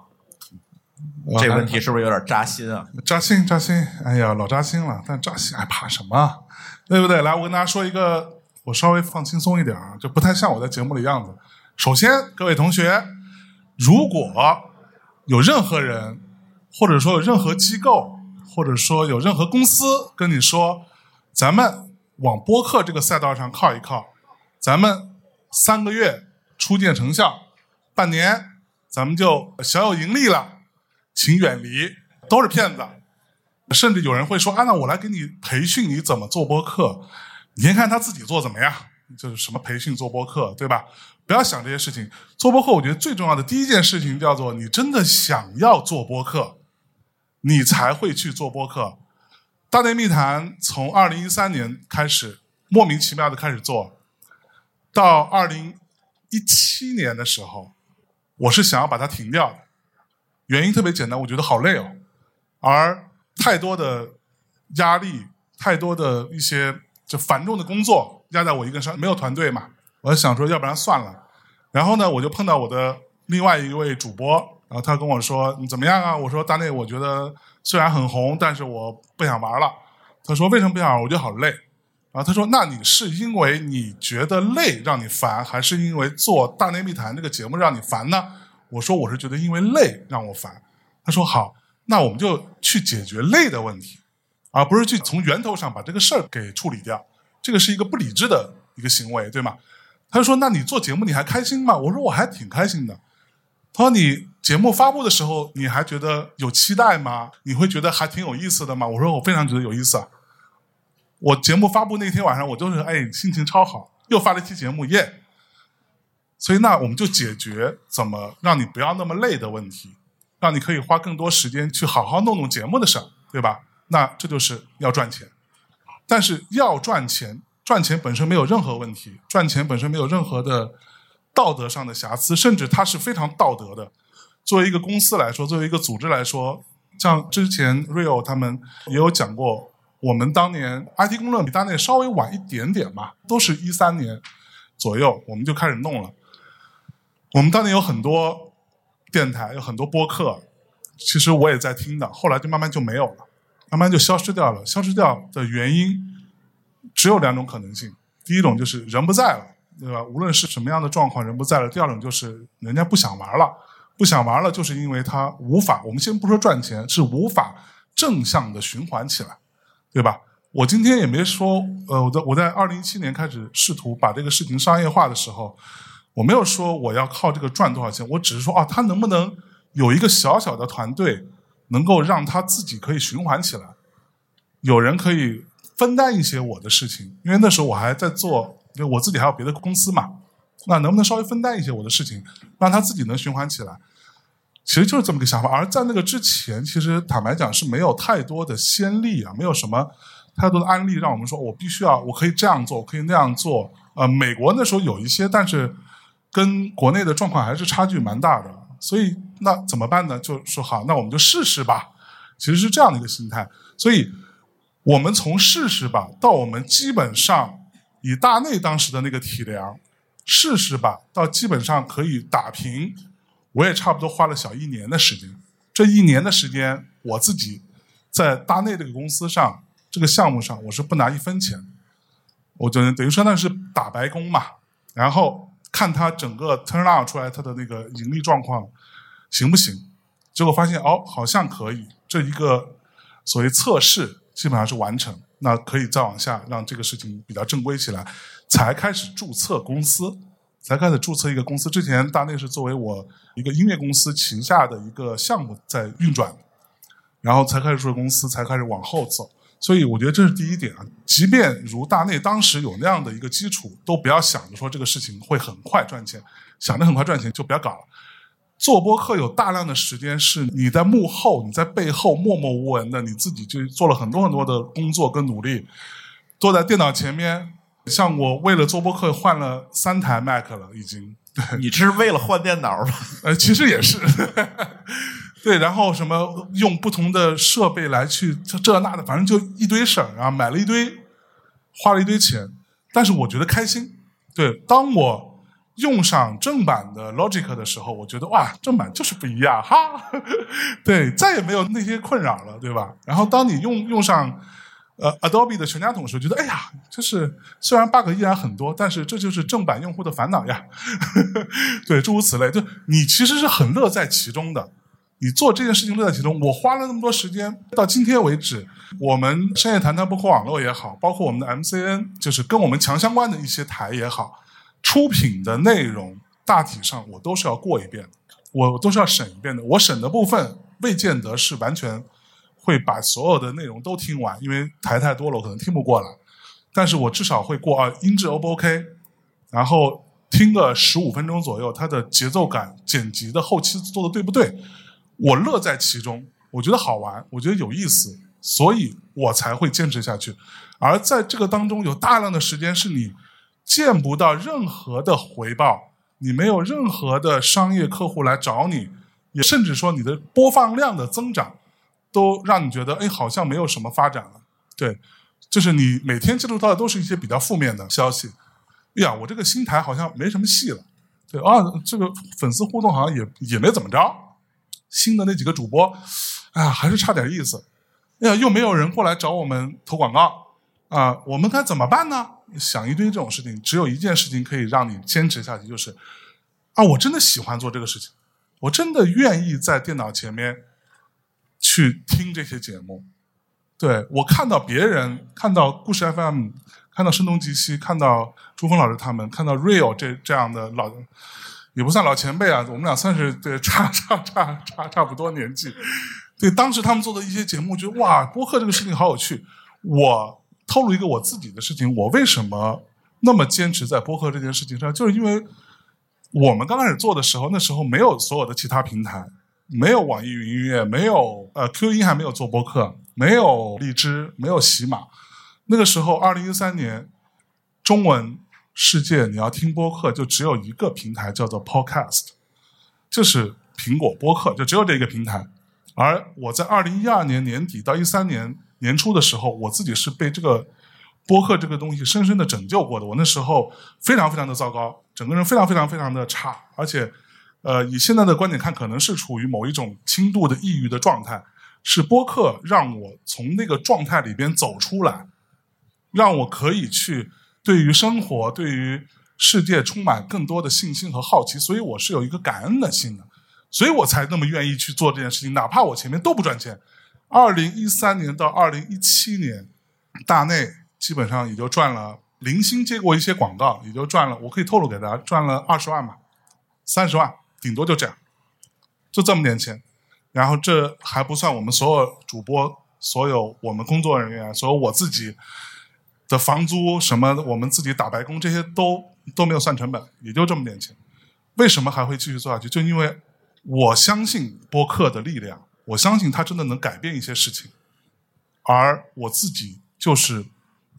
这个问题是不是有点扎心啊？扎心扎心，哎呀，老扎心了。但扎心还怕什么？对不对？来，我跟大家说一个，我稍微放轻松一点啊，就不太像我在节目里样子。首先，各位同学，如果有任何人。或者说有任何机构，或者说有任何公司跟你说，咱们往播客这个赛道上靠一靠，咱们三个月初见成效，半年咱们就小有盈利了，请远离，都是骗子。甚至有人会说，啊，那我来给你培训你怎么做播客，你先看他自己做怎么样，就是什么培训做播客，对吧？不要想这些事情，做播客我觉得最重要的第一件事情叫做你真的想要做播客。你才会去做播客。大内密谈从二零一三年开始莫名其妙的开始做，到二零一七年的时候，我是想要把它停掉的。原因特别简单，我觉得好累哦，而太多的压力，太多的一些就繁重的工作压在我一个人上，没有团队嘛，我想说要不然算了。然后呢，我就碰到我的另外一位主播。然后他跟我说：“你怎么样啊？”我说：“大内，我觉得虽然很红，但是我不想玩了。”他说：“为什么不想玩？我觉得好累。”然后他说：“那你是因为你觉得累让你烦，还是因为做大内密谈这个节目让你烦呢？”我说：“我是觉得因为累让我烦。”他说：“好，那我们就去解决累的问题，而不是去从源头上把这个事儿给处理掉。这个是一个不理智的一个行为，对吗？”他说：“那你做节目你还开心吗？”我说：“我还挺开心的。”他说：“你。”节目发布的时候，你还觉得有期待吗？你会觉得还挺有意思的吗？我说我非常觉得有意思啊！我节目发布那天晚上，我就是哎，心情超好，又发了一期节目，耶！所以那我们就解决怎么让你不要那么累的问题，让你可以花更多时间去好好弄弄节目的事儿，对吧？那这就是要赚钱，但是要赚钱，赚钱本身没有任何问题，赚钱本身没有任何的道德上的瑕疵，甚至它是非常道德的。作为一个公司来说，作为一个组织来说，像之前 Rio 他们也有讲过，我们当年 IT 公论比大内稍微晚一点点嘛，都是一三年左右我们就开始弄了。我们当年有很多电台，有很多播客，其实我也在听的，后来就慢慢就没有了，慢慢就消失掉了。消失掉的原因只有两种可能性：第一种就是人不在了，对吧？无论是什么样的状况，人不在了；第二种就是人家不想玩了。不想玩了，就是因为他无法。我们先不说赚钱，是无法正向的循环起来，对吧？我今天也没说，呃，我在我在二零一七年开始试图把这个事情商业化的时候，我没有说我要靠这个赚多少钱，我只是说啊，他能不能有一个小小的团队，能够让他自己可以循环起来，有人可以分担一些我的事情，因为那时候我还在做，因为我自己还有别的公司嘛。那能不能稍微分担一些我的事情，让他自己能循环起来？其实就是这么个想法。而在那个之前，其实坦白讲是没有太多的先例啊，没有什么太多的案例让我们说我必须要，我可以这样做，我可以那样做。呃，美国那时候有一些，但是跟国内的状况还是差距蛮大的。所以那怎么办呢？就说好，那我们就试试吧。其实是这样的一个心态。所以我们从试试吧，到我们基本上以大内当时的那个体量。试试吧，到基本上可以打平，我也差不多花了小一年的时间。这一年的时间，我自己在大内这个公司上这个项目上，我是不拿一分钱，我就等于说那是打白工嘛。然后看他整个 turn out 出来他的那个盈利状况行不行？结果发现哦，好像可以。这一个所谓测试基本上是完成，那可以再往下让这个事情比较正规起来。才开始注册公司，才开始注册一个公司。之前大内是作为我一个音乐公司旗下的一个项目在运转，然后才开始注册公司，才开始往后走。所以我觉得这是第一点啊。即便如大内当时有那样的一个基础，都不要想着说这个事情会很快赚钱，想着很快赚钱就不要搞了。做播客有大量的时间是你在幕后，你在背后默默无闻的，你自己就做了很多很多的工作跟努力，坐在电脑前面。像我为了做播客换了三台 Mac 了，已经。你这是为了换电脑吗？呃，其实也是。对，然后什么用不同的设备来去这这那的，反正就一堆事儿啊，买了一堆，花了一堆钱，但是我觉得开心。对，当我用上正版的 Logic 的时候，我觉得哇，正版就是不一样哈。对，再也没有那些困扰了，对吧？然后当你用用上。呃，Adobe 的全家桶时，觉得哎呀，就是虽然 bug 依然很多，但是这就是正版用户的烦恼呀。对，诸如此类，就你其实是很乐在其中的。你做这件事情乐在其中，我花了那么多时间，到今天为止，我们深夜谈谈包括网络也好，包括我们的 MCN，就是跟我们强相关的一些台也好，出品的内容大体上我都是要过一遍，我都是要审一遍的。我审的部分未见得是完全。会把所有的内容都听完，因为台太多了，我可能听不过来。但是我至少会过啊，音质 O 不 OK？然后听个十五分钟左右，它的节奏感、剪辑的后期做的对不对？我乐在其中，我觉得好玩，我觉得有意思，所以我才会坚持下去。而在这个当中，有大量的时间是你见不到任何的回报，你没有任何的商业客户来找你，也甚至说你的播放量的增长。都让你觉得，哎，好像没有什么发展了。对，就是你每天接触到的都是一些比较负面的消息。哎呀，我这个新台好像没什么戏了。对啊，这个粉丝互动好像也也没怎么着。新的那几个主播，哎呀，还是差点意思。哎呀，又没有人过来找我们投广告啊，我们该怎么办呢？想一堆这种事情，只有一件事情可以让你坚持下去，就是啊，我真的喜欢做这个事情，我真的愿意在电脑前面。去听这些节目，对我看到别人看到故事 FM，看到声东击西，看到朱峰老师他们，看到 Real 这这样的老，也不算老前辈啊，我们俩算是对差差差差差不多年纪。对当时他们做的一些节目，觉得哇，播客这个事情好有趣。我透露一个我自己的事情，我为什么那么坚持在播客这件事情上，就是因为我们刚开始做的时候，那时候没有所有的其他平台。没有网易云音乐，没有呃 Q 音还没有做播客，没有荔枝，没有喜马。那个时候，二零一三年，中文世界你要听播客，就只有一个平台叫做 Podcast，就是苹果播客，就只有这一个平台。而我在二零一二年年底到一三年年初的时候，我自己是被这个播客这个东西深深的拯救过的。我那时候非常非常的糟糕，整个人非常非常非常的差，而且。呃，以现在的观点看，可能是处于某一种轻度的抑郁的状态。是播客让我从那个状态里边走出来，让我可以去对于生活、对于世界充满更多的信心和好奇。所以我是有一个感恩的心的，所以我才那么愿意去做这件事情，哪怕我前面都不赚钱。二零一三年到二零一七年，大内基本上也就赚了零星接过一些广告，也就赚了，我可以透露给大家，赚了二十万吧，三十万。顶多就这样，就这么点钱，然后这还不算我们所有主播、所有我们工作人员、所有我自己的房租什么，我们自己打白工这些都都没有算成本，也就这么点钱。为什么还会继续做下去？就因为我相信播客的力量，我相信它真的能改变一些事情，而我自己就是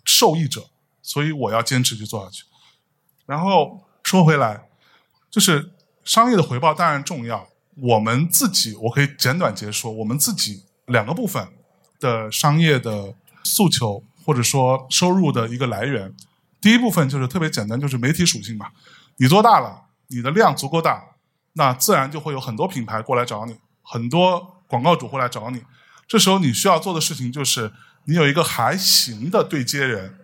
受益者，所以我要坚持去做下去。然后说回来，就是。商业的回报当然重要。我们自己，我可以简短截说，我们自己两个部分的商业的诉求，或者说收入的一个来源。第一部分就是特别简单，就是媒体属性嘛。你做大了，你的量足够大，那自然就会有很多品牌过来找你，很多广告主会来找你。这时候你需要做的事情就是，你有一个还行的对接人。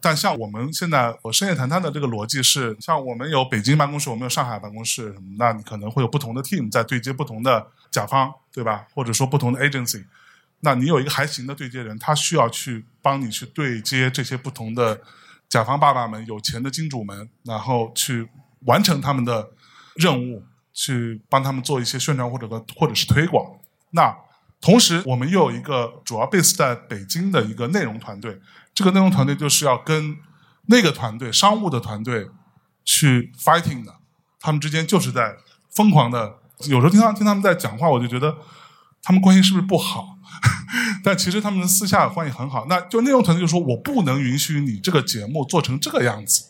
但像我们现在我深夜谈谈的这个逻辑是，像我们有北京办公室，我们有上海办公室，那你可能会有不同的 team 在对接不同的甲方，对吧？或者说不同的 agency，那你有一个还行的对接人，他需要去帮你去对接这些不同的甲方爸爸们、有钱的金主们，然后去完成他们的任务，去帮他们做一些宣传或者的或者是推广。那同时，我们又有一个主要 base 在北京的一个内容团队，这个内容团队就是要跟那个团队商务的团队去 fighting 的，他们之间就是在疯狂的。有时候听他听他们在讲话，我就觉得他们关系是不是不好？但其实他们私下关系很好。那就内容团队就说：“我不能允许你这个节目做成这个样子。”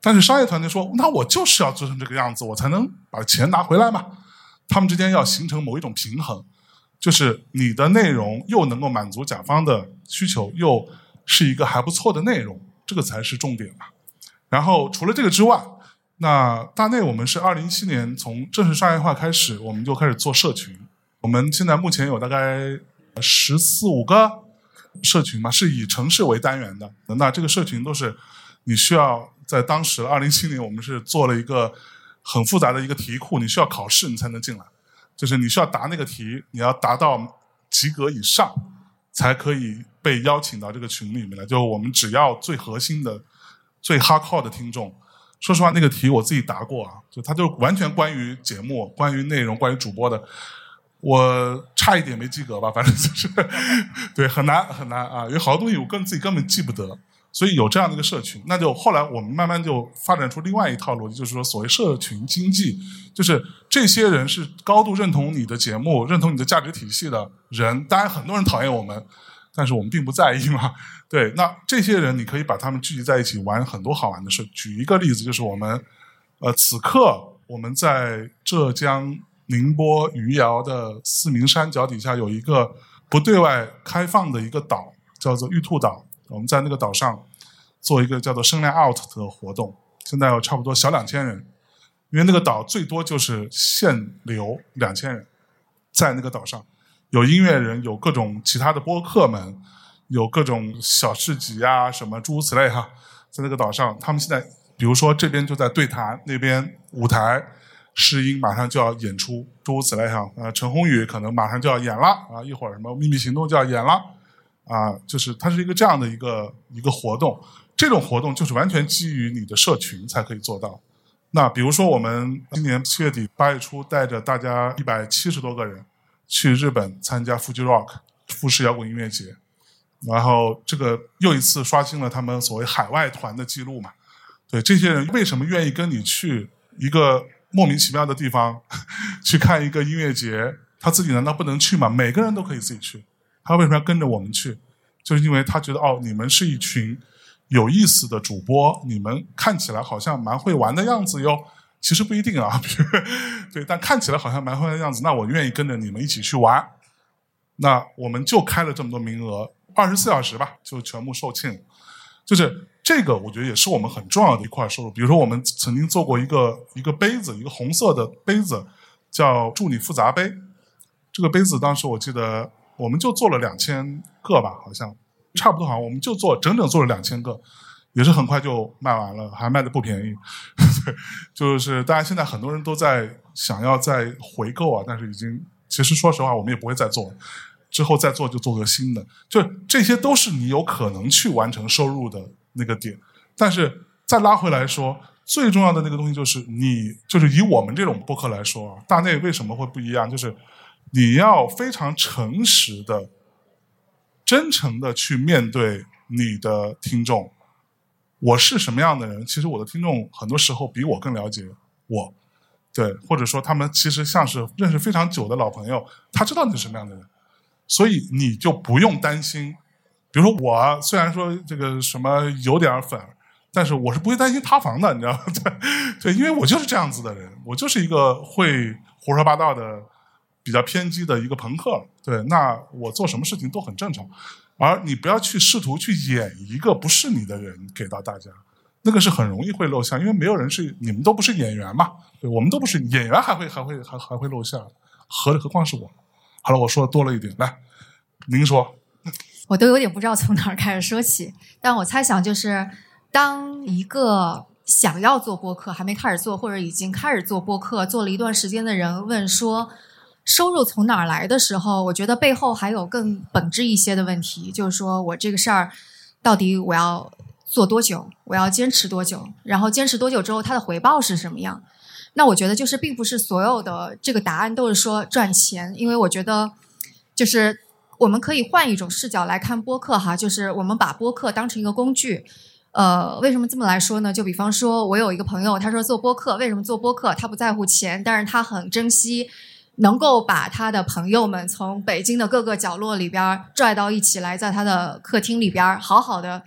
但是商业团队说：“那我就是要做成这个样子，我才能把钱拿回来嘛。”他们之间要形成某一种平衡。就是你的内容又能够满足甲方的需求，又是一个还不错的内容，这个才是重点嘛。然后除了这个之外，那大内我们是二零一七年从正式商业化开始，我们就开始做社群。我们现在目前有大概十四五个社群嘛，是以城市为单元的。那这个社群都是你需要在当时二零一七年，我们是做了一个很复杂的一个题库，你需要考试你才能进来。就是你需要答那个题，你要达到及格以上，才可以被邀请到这个群里面来。就我们只要最核心的、最 hardcore 的听众。说实话，那个题我自己答过啊，就它就完全关于节目、关于内容、关于主播的，我差一点没及格吧，反正就是对很难很难啊，有好多东西我跟自己根本记不得。所以有这样的一个社群，那就后来我们慢慢就发展出另外一套逻辑，就是说所谓社群经济，就是这些人是高度认同你的节目、认同你的价值体系的人。当然，很多人讨厌我们，但是我们并不在意嘛。对，那这些人你可以把他们聚集在一起玩很多好玩的事。举一个例子，就是我们呃，此刻我们在浙江宁波余姚的四明山脚底下有一个不对外开放的一个岛，叫做玉兔岛。我们在那个岛上做一个叫做“声量 out” 的活动，现在有差不多小两千人，因为那个岛最多就是限流两千人，在那个岛上有音乐人，有各种其他的播客们，有各种小市集啊，什么诸如此类哈，在那个岛上，他们现在比如说这边就在对谈，那边舞台试音马上就要演出，诸如此类哈，呃，陈鸿宇可能马上就要演了啊，一会儿什么秘密行动就要演了。啊，就是它是一个这样的一个一个活动，这种活动就是完全基于你的社群才可以做到。那比如说，我们今年七月底八月初带着大家一百七十多个人去日本参加 Fuji Rock 富士摇滚音乐节，然后这个又一次刷新了他们所谓海外团的记录嘛。对这些人为什么愿意跟你去一个莫名其妙的地方 去看一个音乐节？他自己难道不能去吗？每个人都可以自己去。他为什么要跟着我们去？就是因为他觉得哦，你们是一群有意思的主播，你们看起来好像蛮会玩的样子哟。其实不一定啊，对，但看起来好像蛮会玩的样子，那我愿意跟着你们一起去玩。那我们就开了这么多名额，二十四小时吧，就全部售罄。就是这个，我觉得也是我们很重要的一块收入。比如说，我们曾经做过一个一个杯子，一个红色的杯子，叫“祝你复杂杯”。这个杯子当时我记得。我们就做了两千个吧，好像差不多，好像我们就做整整做了两千个，也是很快就卖完了，还卖的不便宜。就是大家现在很多人都在想要再回购啊，但是已经其实说实话，我们也不会再做，之后再做就做个新的。就这些都是你有可能去完成收入的那个点，但是再拉回来说，最重要的那个东西就是你，就是以我们这种播客来说啊，大内为什么会不一样，就是。你要非常诚实的、真诚的去面对你的听众。我是什么样的人？其实我的听众很多时候比我更了解我，对，或者说他们其实像是认识非常久的老朋友，他知道你是什么样的人，所以你就不用担心。比如说我虽然说这个什么有点粉，但是我是不会担心塌房的，你知道吗？对，对，因为我就是这样子的人，我就是一个会胡说八道的。比较偏激的一个朋克，对，那我做什么事情都很正常，而你不要去试图去演一个不是你的人给到大家，那个是很容易会露馅，因为没有人是你们都不是演员嘛，对，我们都不是演员，还会还会还还会露馅，何何况是我？好了，我说的多了一点，来，您说，我都有点不知道从哪儿开始说起，但我猜想就是，当一个想要做播客还没开始做，或者已经开始做播客做了一段时间的人问说。收入从哪儿来的时候，我觉得背后还有更本质一些的问题，就是说我这个事儿到底我要做多久，我要坚持多久，然后坚持多久之后它的回报是什么样？那我觉得就是并不是所有的这个答案都是说赚钱，因为我觉得就是我们可以换一种视角来看播客哈，就是我们把播客当成一个工具。呃，为什么这么来说呢？就比方说，我有一个朋友，他说做播客，为什么做播客？他不在乎钱，但是他很珍惜能够把他的朋友们从北京的各个角落里边儿拽到一起来，在他的客厅里边儿好好的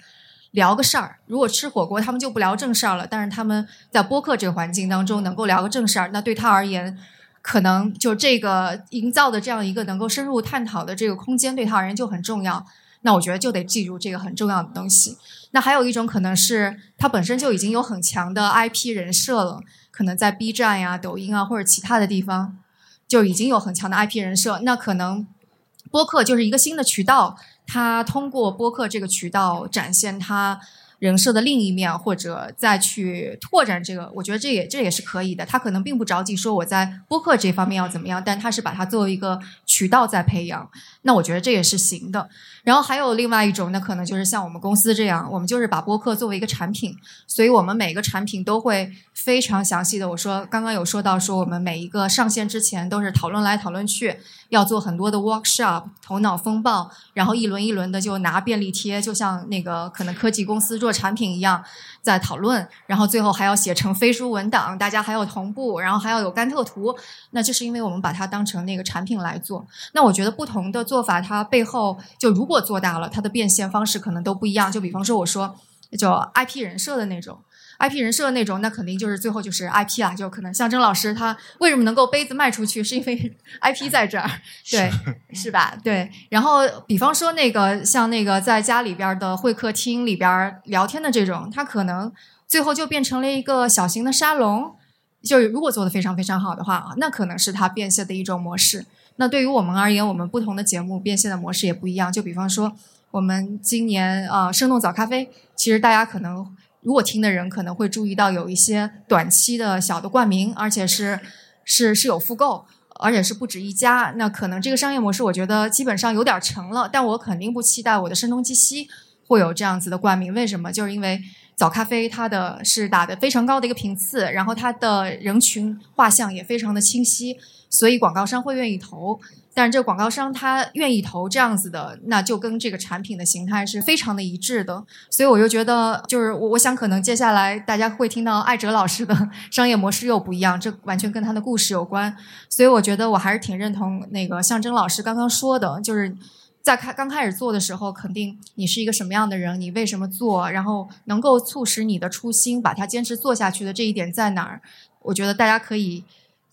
聊个事儿。如果吃火锅，他们就不聊正事儿了，但是他们在播客这个环境当中能够聊个正事儿，那对他而言，可能就这个营造的这样一个能够深入探讨的这个空间，对他而言就很重要。那我觉得就得记住这个很重要的东西。那还有一种可能是，它本身就已经有很强的 IP 人设了，可能在 B 站呀、抖音啊或者其他的地方就已经有很强的 IP 人设。那可能播客就是一个新的渠道，它通过播客这个渠道展现它人设的另一面，或者再去拓展这个，我觉得这也这也是可以的。他可能并不着急说我在播客这方面要怎么样，但他是把它作为一个渠道在培养。那我觉得这也是行的。然后还有另外一种，那可能就是像我们公司这样，我们就是把播客作为一个产品，所以我们每个产品都会非常详细的。我说刚刚有说到说，我们每一个上线之前都是讨论来讨论去，要做很多的 workshop，头脑风暴，然后一轮一轮的就拿便利贴，就像那个可能科技公司做产品一样在讨论，然后最后还要写成飞书文档，大家还要同步，然后还要有甘特图。那这是因为我们把它当成那个产品来做。那我觉得不同的做法，它背后就如果做大了，它的变现方式可能都不一样。就比方说，我说就 IP 人设的那种，IP 人设那种，那肯定就是最后就是 IP 啦。就可能象征老师他为什么能够杯子卖出去，是因为 IP 在这儿，对，是吧？对。然后比方说那个像那个在家里边的会客厅里边聊天的这种，他可能最后就变成了一个小型的沙龙。就如果做的非常非常好的话啊，那可能是他变现的一种模式。那对于我们而言，我们不同的节目变现的模式也不一样。就比方说，我们今年啊，生动早咖啡，其实大家可能如果听的人可能会注意到有一些短期的小的冠名，而且是是是有复购，而且是不止一家。那可能这个商业模式，我觉得基本上有点成了。但我肯定不期待我的声东击西会有这样子的冠名。为什么？就是因为早咖啡它的是打的非常高的一个频次，然后它的人群画像也非常的清晰。所以广告商会愿意投，但是这个广告商他愿意投这样子的，那就跟这个产品的形态是非常的一致的。所以我就觉得，就是我我想可能接下来大家会听到艾哲老师的 商业模式又不一样，这完全跟他的故事有关。所以我觉得我还是挺认同那个象征老师刚刚说的，就是在开刚开始做的时候，肯定你是一个什么样的人，你为什么做，然后能够促使你的初心把它坚持做下去的这一点在哪儿？我觉得大家可以。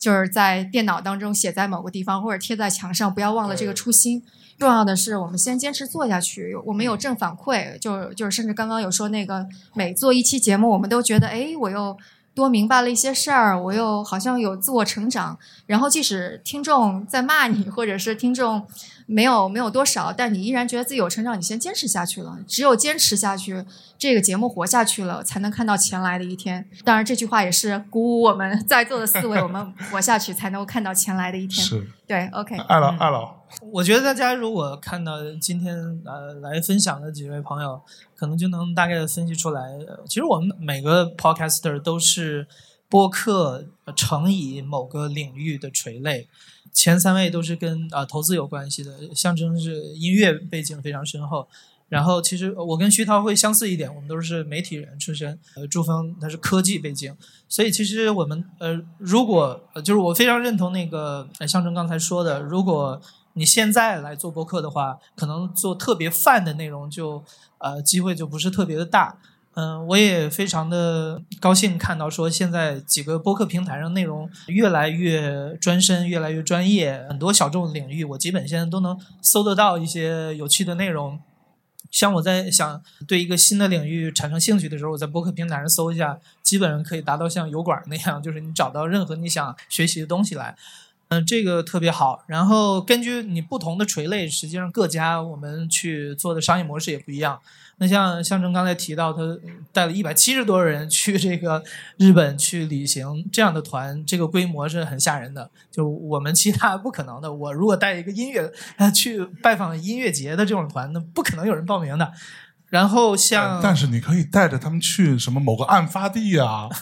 就是在电脑当中写在某个地方，或者贴在墙上，不要忘了这个初心。重要的是，我们先坚持做下去。我们有正反馈，就就是甚至刚刚有说那个每做一期节目，我们都觉得，哎，我又多明白了一些事儿，我又好像有自我成长。然后即使听众在骂你，或者是听众。没有没有多少，但你依然觉得自己有成长，你先坚持下去了。只有坚持下去，这个节目活下去了，才能看到前来的一天。当然，这句话也是鼓舞我们在座的四位，我们活下去才能够看到前来的一天。是，对，OK。二老，二老，我觉得大家如果看到今天呃来分享的几位朋友，可能就能大概的分析出来。其实我们每个 podcaster 都是播客乘以某个领域的垂类。前三位都是跟啊投资有关系的，象征是音乐背景非常深厚。然后其实我跟徐涛会相似一点，我们都是媒体人出身。呃，朱峰他是科技背景，所以其实我们呃，如果就是我非常认同那个象征刚才说的，如果你现在来做播客的话，可能做特别泛的内容就呃机会就不是特别的大。嗯，我也非常的高兴看到说，现在几个播客平台上内容越来越专深，越来越专业。很多小众领域，我基本现在都能搜得到一些有趣的内容。像我在想对一个新的领域产生兴趣的时候，我在播客平台上搜一下，基本上可以达到像油管那样，就是你找到任何你想学习的东西来。嗯，这个特别好。然后根据你不同的垂类，实际上各家我们去做的商业模式也不一样。那像象征刚才提到，他带了一百七十多人去这个日本去旅行，这样的团，这个规模是很吓人的。就我们其他不可能的。我如果带一个音乐去拜访音乐节的这种团，那不可能有人报名的。然后像，但是你可以带着他们去什么某个案发地啊。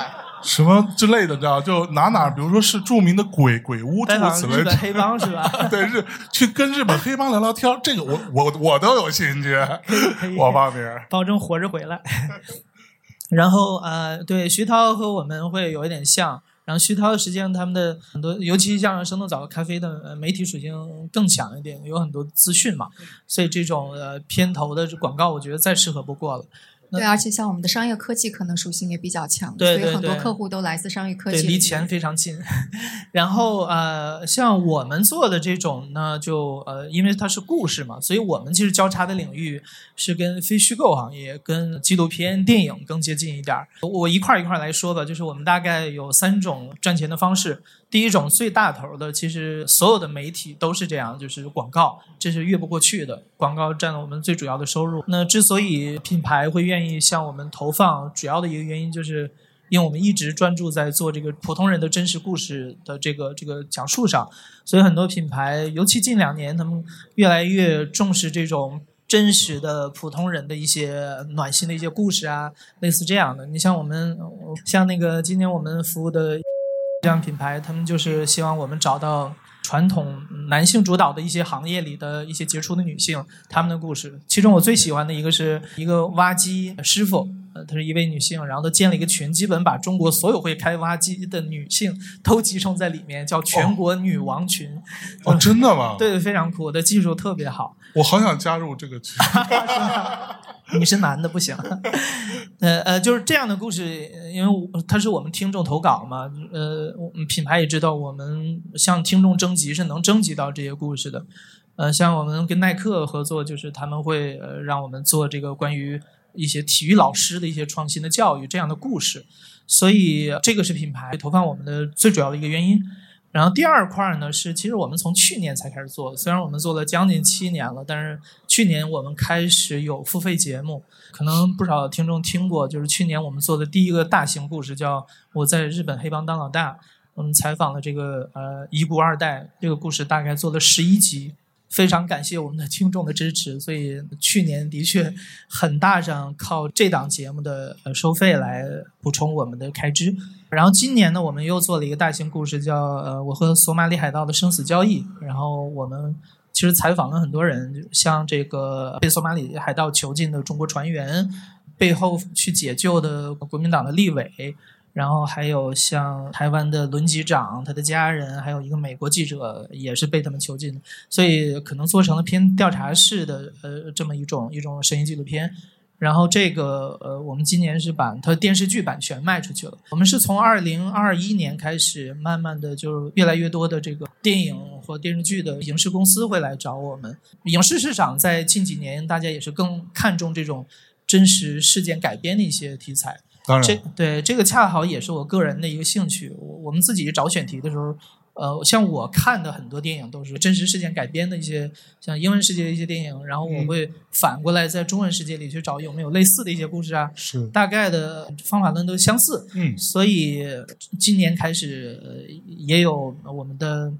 什么之类的，知道就哪哪，比如说是著名的鬼鬼屋，诸拜访如此类日本黑帮是吧？对，日去跟日本黑帮聊聊天，这个我我我都有兴趣，我报名。保证活着回来。然后呃，对，徐涛和我们会有一点像。然后徐涛实际上他们的很多，尤其像生动早咖啡的呃媒体属性更强一点，有很多资讯嘛，所以这种呃片头的广告，我觉得再适合不过了。那对，而且像我们的商业科技可能属性也比较强，对对所以很多客户都来自商业科技对。离钱非常近。然后呃，像我们做的这种呢，就呃，因为它是故事嘛，所以我们其实交叉的领域是跟非虚构行业、跟纪录片、电影更接近一点儿。我一块儿一块儿来说吧，就是我们大概有三种赚钱的方式。第一种最大头的，其实所有的媒体都是这样，就是广告，这是越不过去的。广告占了我们最主要的收入。那之所以品牌会愿意向我们投放，主要的一个原因就是。因为我们一直专注在做这个普通人的真实故事的这个这个讲述上，所以很多品牌，尤其近两年，他们越来越重视这种真实的普通人的一些暖心的一些故事啊，类似这样的。你像我们，像那个今年我们服务的这样品牌，他们就是希望我们找到传统男性主导的一些行业里的一些杰出的女性，她们的故事。其中我最喜欢的一个是一个挖机师傅，呃，她是一位女性，然后她建了一个群，基本把中国所有会开挖机的女性都集中在里面，叫全国女王群。哦，真的吗？，对，非常酷，我的技术特别好。我好想加入这个群。你是男的不行，呃呃，就是这样的故事，呃因为我它是我们听众投稿嘛，呃，我们品牌也知道，我们向听众征集是能征集到这些故事的，呃，像我们跟耐克合作，就是他们会呃让我们做这个关于一些体育老师的一些创新的教育这样的故事，所以这个是品牌投放我们的最主要的一个原因。然后第二块呢是，其实我们从去年才开始做，虽然我们做了将近七年了，但是去年我们开始有付费节目，可能不少听众听过，就是去年我们做的第一个大型故事叫《我在日本黑帮当老大》，我们采访了这个呃遗孤二代，这个故事大概做了十一集。非常感谢我们的听众的支持，所以去年的确很大上靠这档节目的收费来补充我们的开支。然后今年呢，我们又做了一个大型故事，叫呃我和索马里海盗的生死交易。然后我们其实采访了很多人，像这个被索马里海盗囚禁的中国船员，背后去解救的国民党的立委。然后还有像台湾的轮机长，他的家人，还有一个美国记者也是被他们囚禁的，所以可能做成了偏调查式的呃这么一种一种声音纪录片。然后这个呃，我们今年是把它电视剧版权卖出去了。我们是从二零二一年开始，慢慢的就越来越多的这个电影或电视剧的影视公司会来找我们。影视市场在近几年，大家也是更看重这种真实事件改编的一些题材。这当然，对这个恰好也是我个人的一个兴趣。我我们自己找选题的时候，呃，像我看的很多电影都是真实事件改编的一些，像英文世界的一些电影，然后我嗯会反过来在中文世界里去找有没有类似的一些故事啊，是，大概的方法论都相似。嗯，所以今年开始呃也有我们的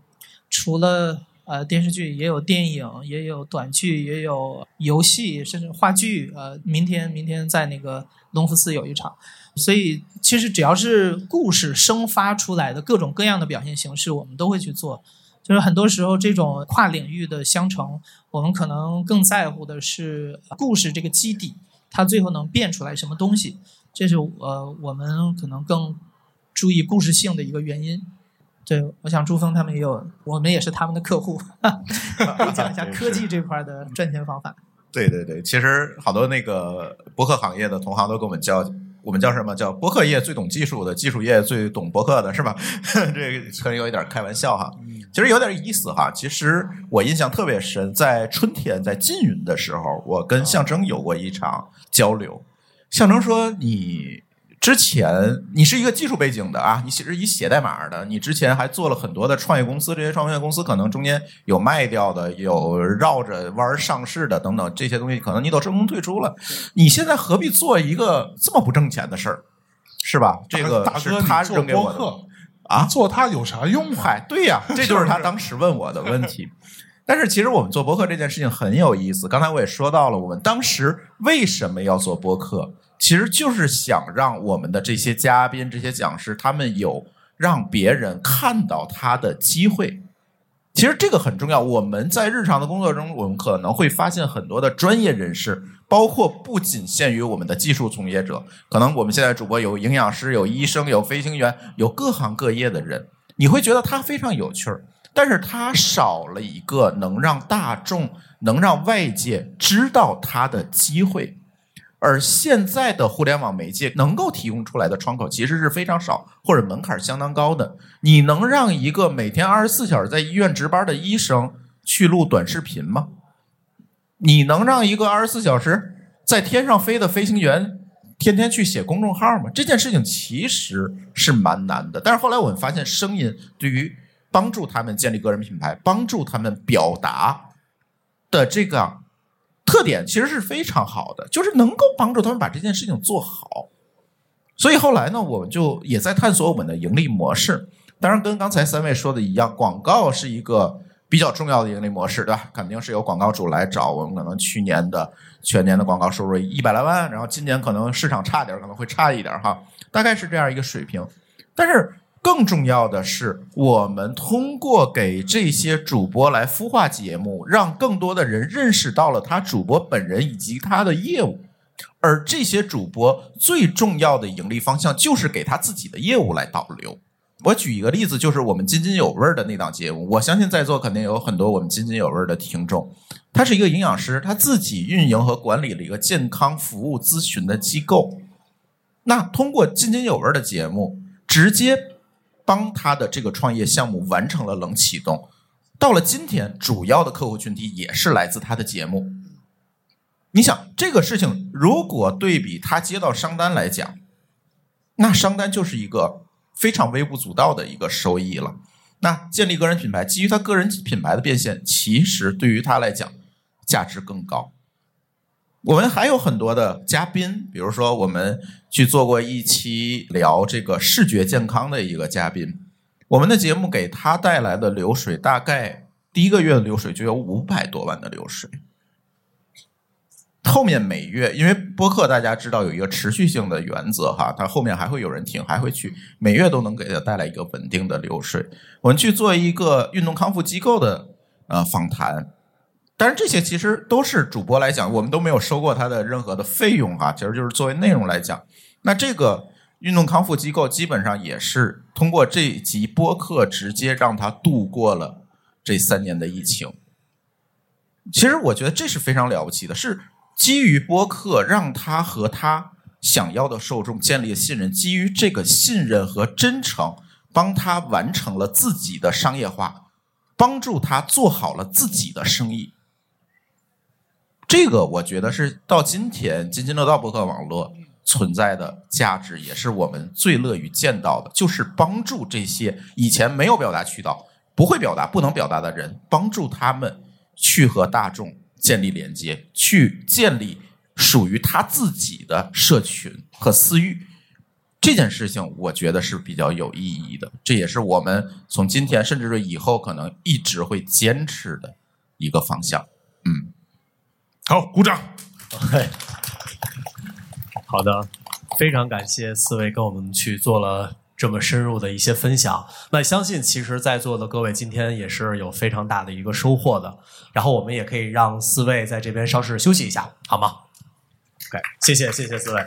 除了呃电视剧，也有电影，也有短剧，也有游戏，甚至话剧。呃，明天明天在那个隆福寺有一场。所以其实只要是故事生发出来的各种各样的表现形式，我们都会去做。就是很多时候这种跨领域的相乘，我们可能更在乎的是故事这个基底，它最后能变出来什么东西。这是呃我们可能更注意故事性的一个原因。对，我想朱峰他们也有，我们也是他们的客户，可以讲一下科技这块的赚钱方法。对对对，其实好多那个博客行业的同行都跟我们叫，我们叫什么叫博客业最懂技术的，技术业最懂博客的，是吧？这个可能有一点开玩笑哈，其实有点意思哈。其实我印象特别深，在春天在缙云的时候，我跟象征有过一场交流。象征说你。之前你是一个技术背景的啊，你其实以写代码的，你之前还做了很多的创业公司，这些创业公司可能中间有卖掉的，有绕着弯儿上市的等等这些东西，可能你都成功退出了。你现在何必做一个这么不挣钱的事儿，是吧？这个大哥，他你做扔给我的播客啊做它有啥用啊？嗨，对呀、这就是他当时问我的问题。但是其实我们做播客这件事情很有意思。刚才我也说到了，我们当时为什么要做播客？其实就是想让我们的这些嘉宾、这些讲师，他们有让别人看到他的机会。其实这个很重要。我们在日常的工作中，我们可能会发现很多的专业人士，包括不仅限于我们的技术从业者，可能我们现在主播有营养师、有医生、有飞行员，有各行各业的人，你会觉得他非常有趣儿，但是他少了一个能让大众、能让外界知道他的机会。而现在的互联网媒介能够提供出来的窗口其实是非常少，或者门槛相当高的。你能让一个每天二十四小时在医院值班的医生去录短视频吗？你能让一个二十四小时在天上飞的飞行员天天去写公众号吗？这件事情其实是蛮难的。但是后来我们发现，声音对于帮助他们建立个人品牌、帮助他们表达的这个。特点其实是非常好的，就是能够帮助他们把这件事情做好。所以后来呢，我们就也在探索我们的盈利模式。当然，跟刚才三位说的一样，广告是一个比较重要的盈利模式，对吧？肯定是由广告主来找我们。可能去年的全年的广告收入一百来万，然后今年可能市场差点，可能会差一点哈，大概是这样一个水平。但是。更重要的是，我们通过给这些主播来孵化节目，让更多的人认识到了他主播本人以及他的业务。而这些主播最重要的盈利方向就是给他自己的业务来导流。我举一个例子，就是我们津津有味的那档节目。我相信在座肯定有很多我们津津有味的听众。他是一个营养师，他自己运营和管理了一个健康服务咨询的机构。那通过津津有味的节目，直接。帮他的这个创业项目完成了冷启动，到了今天，主要的客户群体也是来自他的节目。你想这个事情，如果对比他接到商单来讲，那商单就是一个非常微不足道的一个收益了。那建立个人品牌，基于他个人品牌的变现，其实对于他来讲价值更高。我们还有很多的嘉宾，比如说我们去做过一期聊这个视觉健康的一个嘉宾，我们的节目给他带来的流水，大概第一个月的流水就有五百多万的流水。后面每月，因为播客大家知道有一个持续性的原则哈，它后面还会有人听，还会去每月都能给他带来一个稳定的流水。我们去做一个运动康复机构的呃访谈。但是这些其实都是主播来讲，我们都没有收过他的任何的费用哈，其实就是作为内容来讲。那这个运动康复机构基本上也是通过这集播客直接让他度过了这三年的疫情。其实我觉得这是非常了不起的，是基于播客让他和他想要的受众建立了信任，基于这个信任和真诚，帮他完成了自己的商业化，帮助他做好了自己的生意。这个我觉得是到今天津津乐道博客网络存在的价值，也是我们最乐于见到的，就是帮助这些以前没有表达渠道、不会表达、不能表达的人，帮助他们去和大众建立连接，去建立属于他自己的社群和私域。这件事情我觉得是比较有意义的，这也是我们从今天甚至是以后可能一直会坚持的一个方向。嗯。好，鼓掌。OK，好的，非常感谢四位跟我们去做了这么深入的一些分享。那相信其实，在座的各位今天也是有非常大的一个收获的。然后我们也可以让四位在这边稍事休息一下，好吗？OK，谢谢，谢谢四位。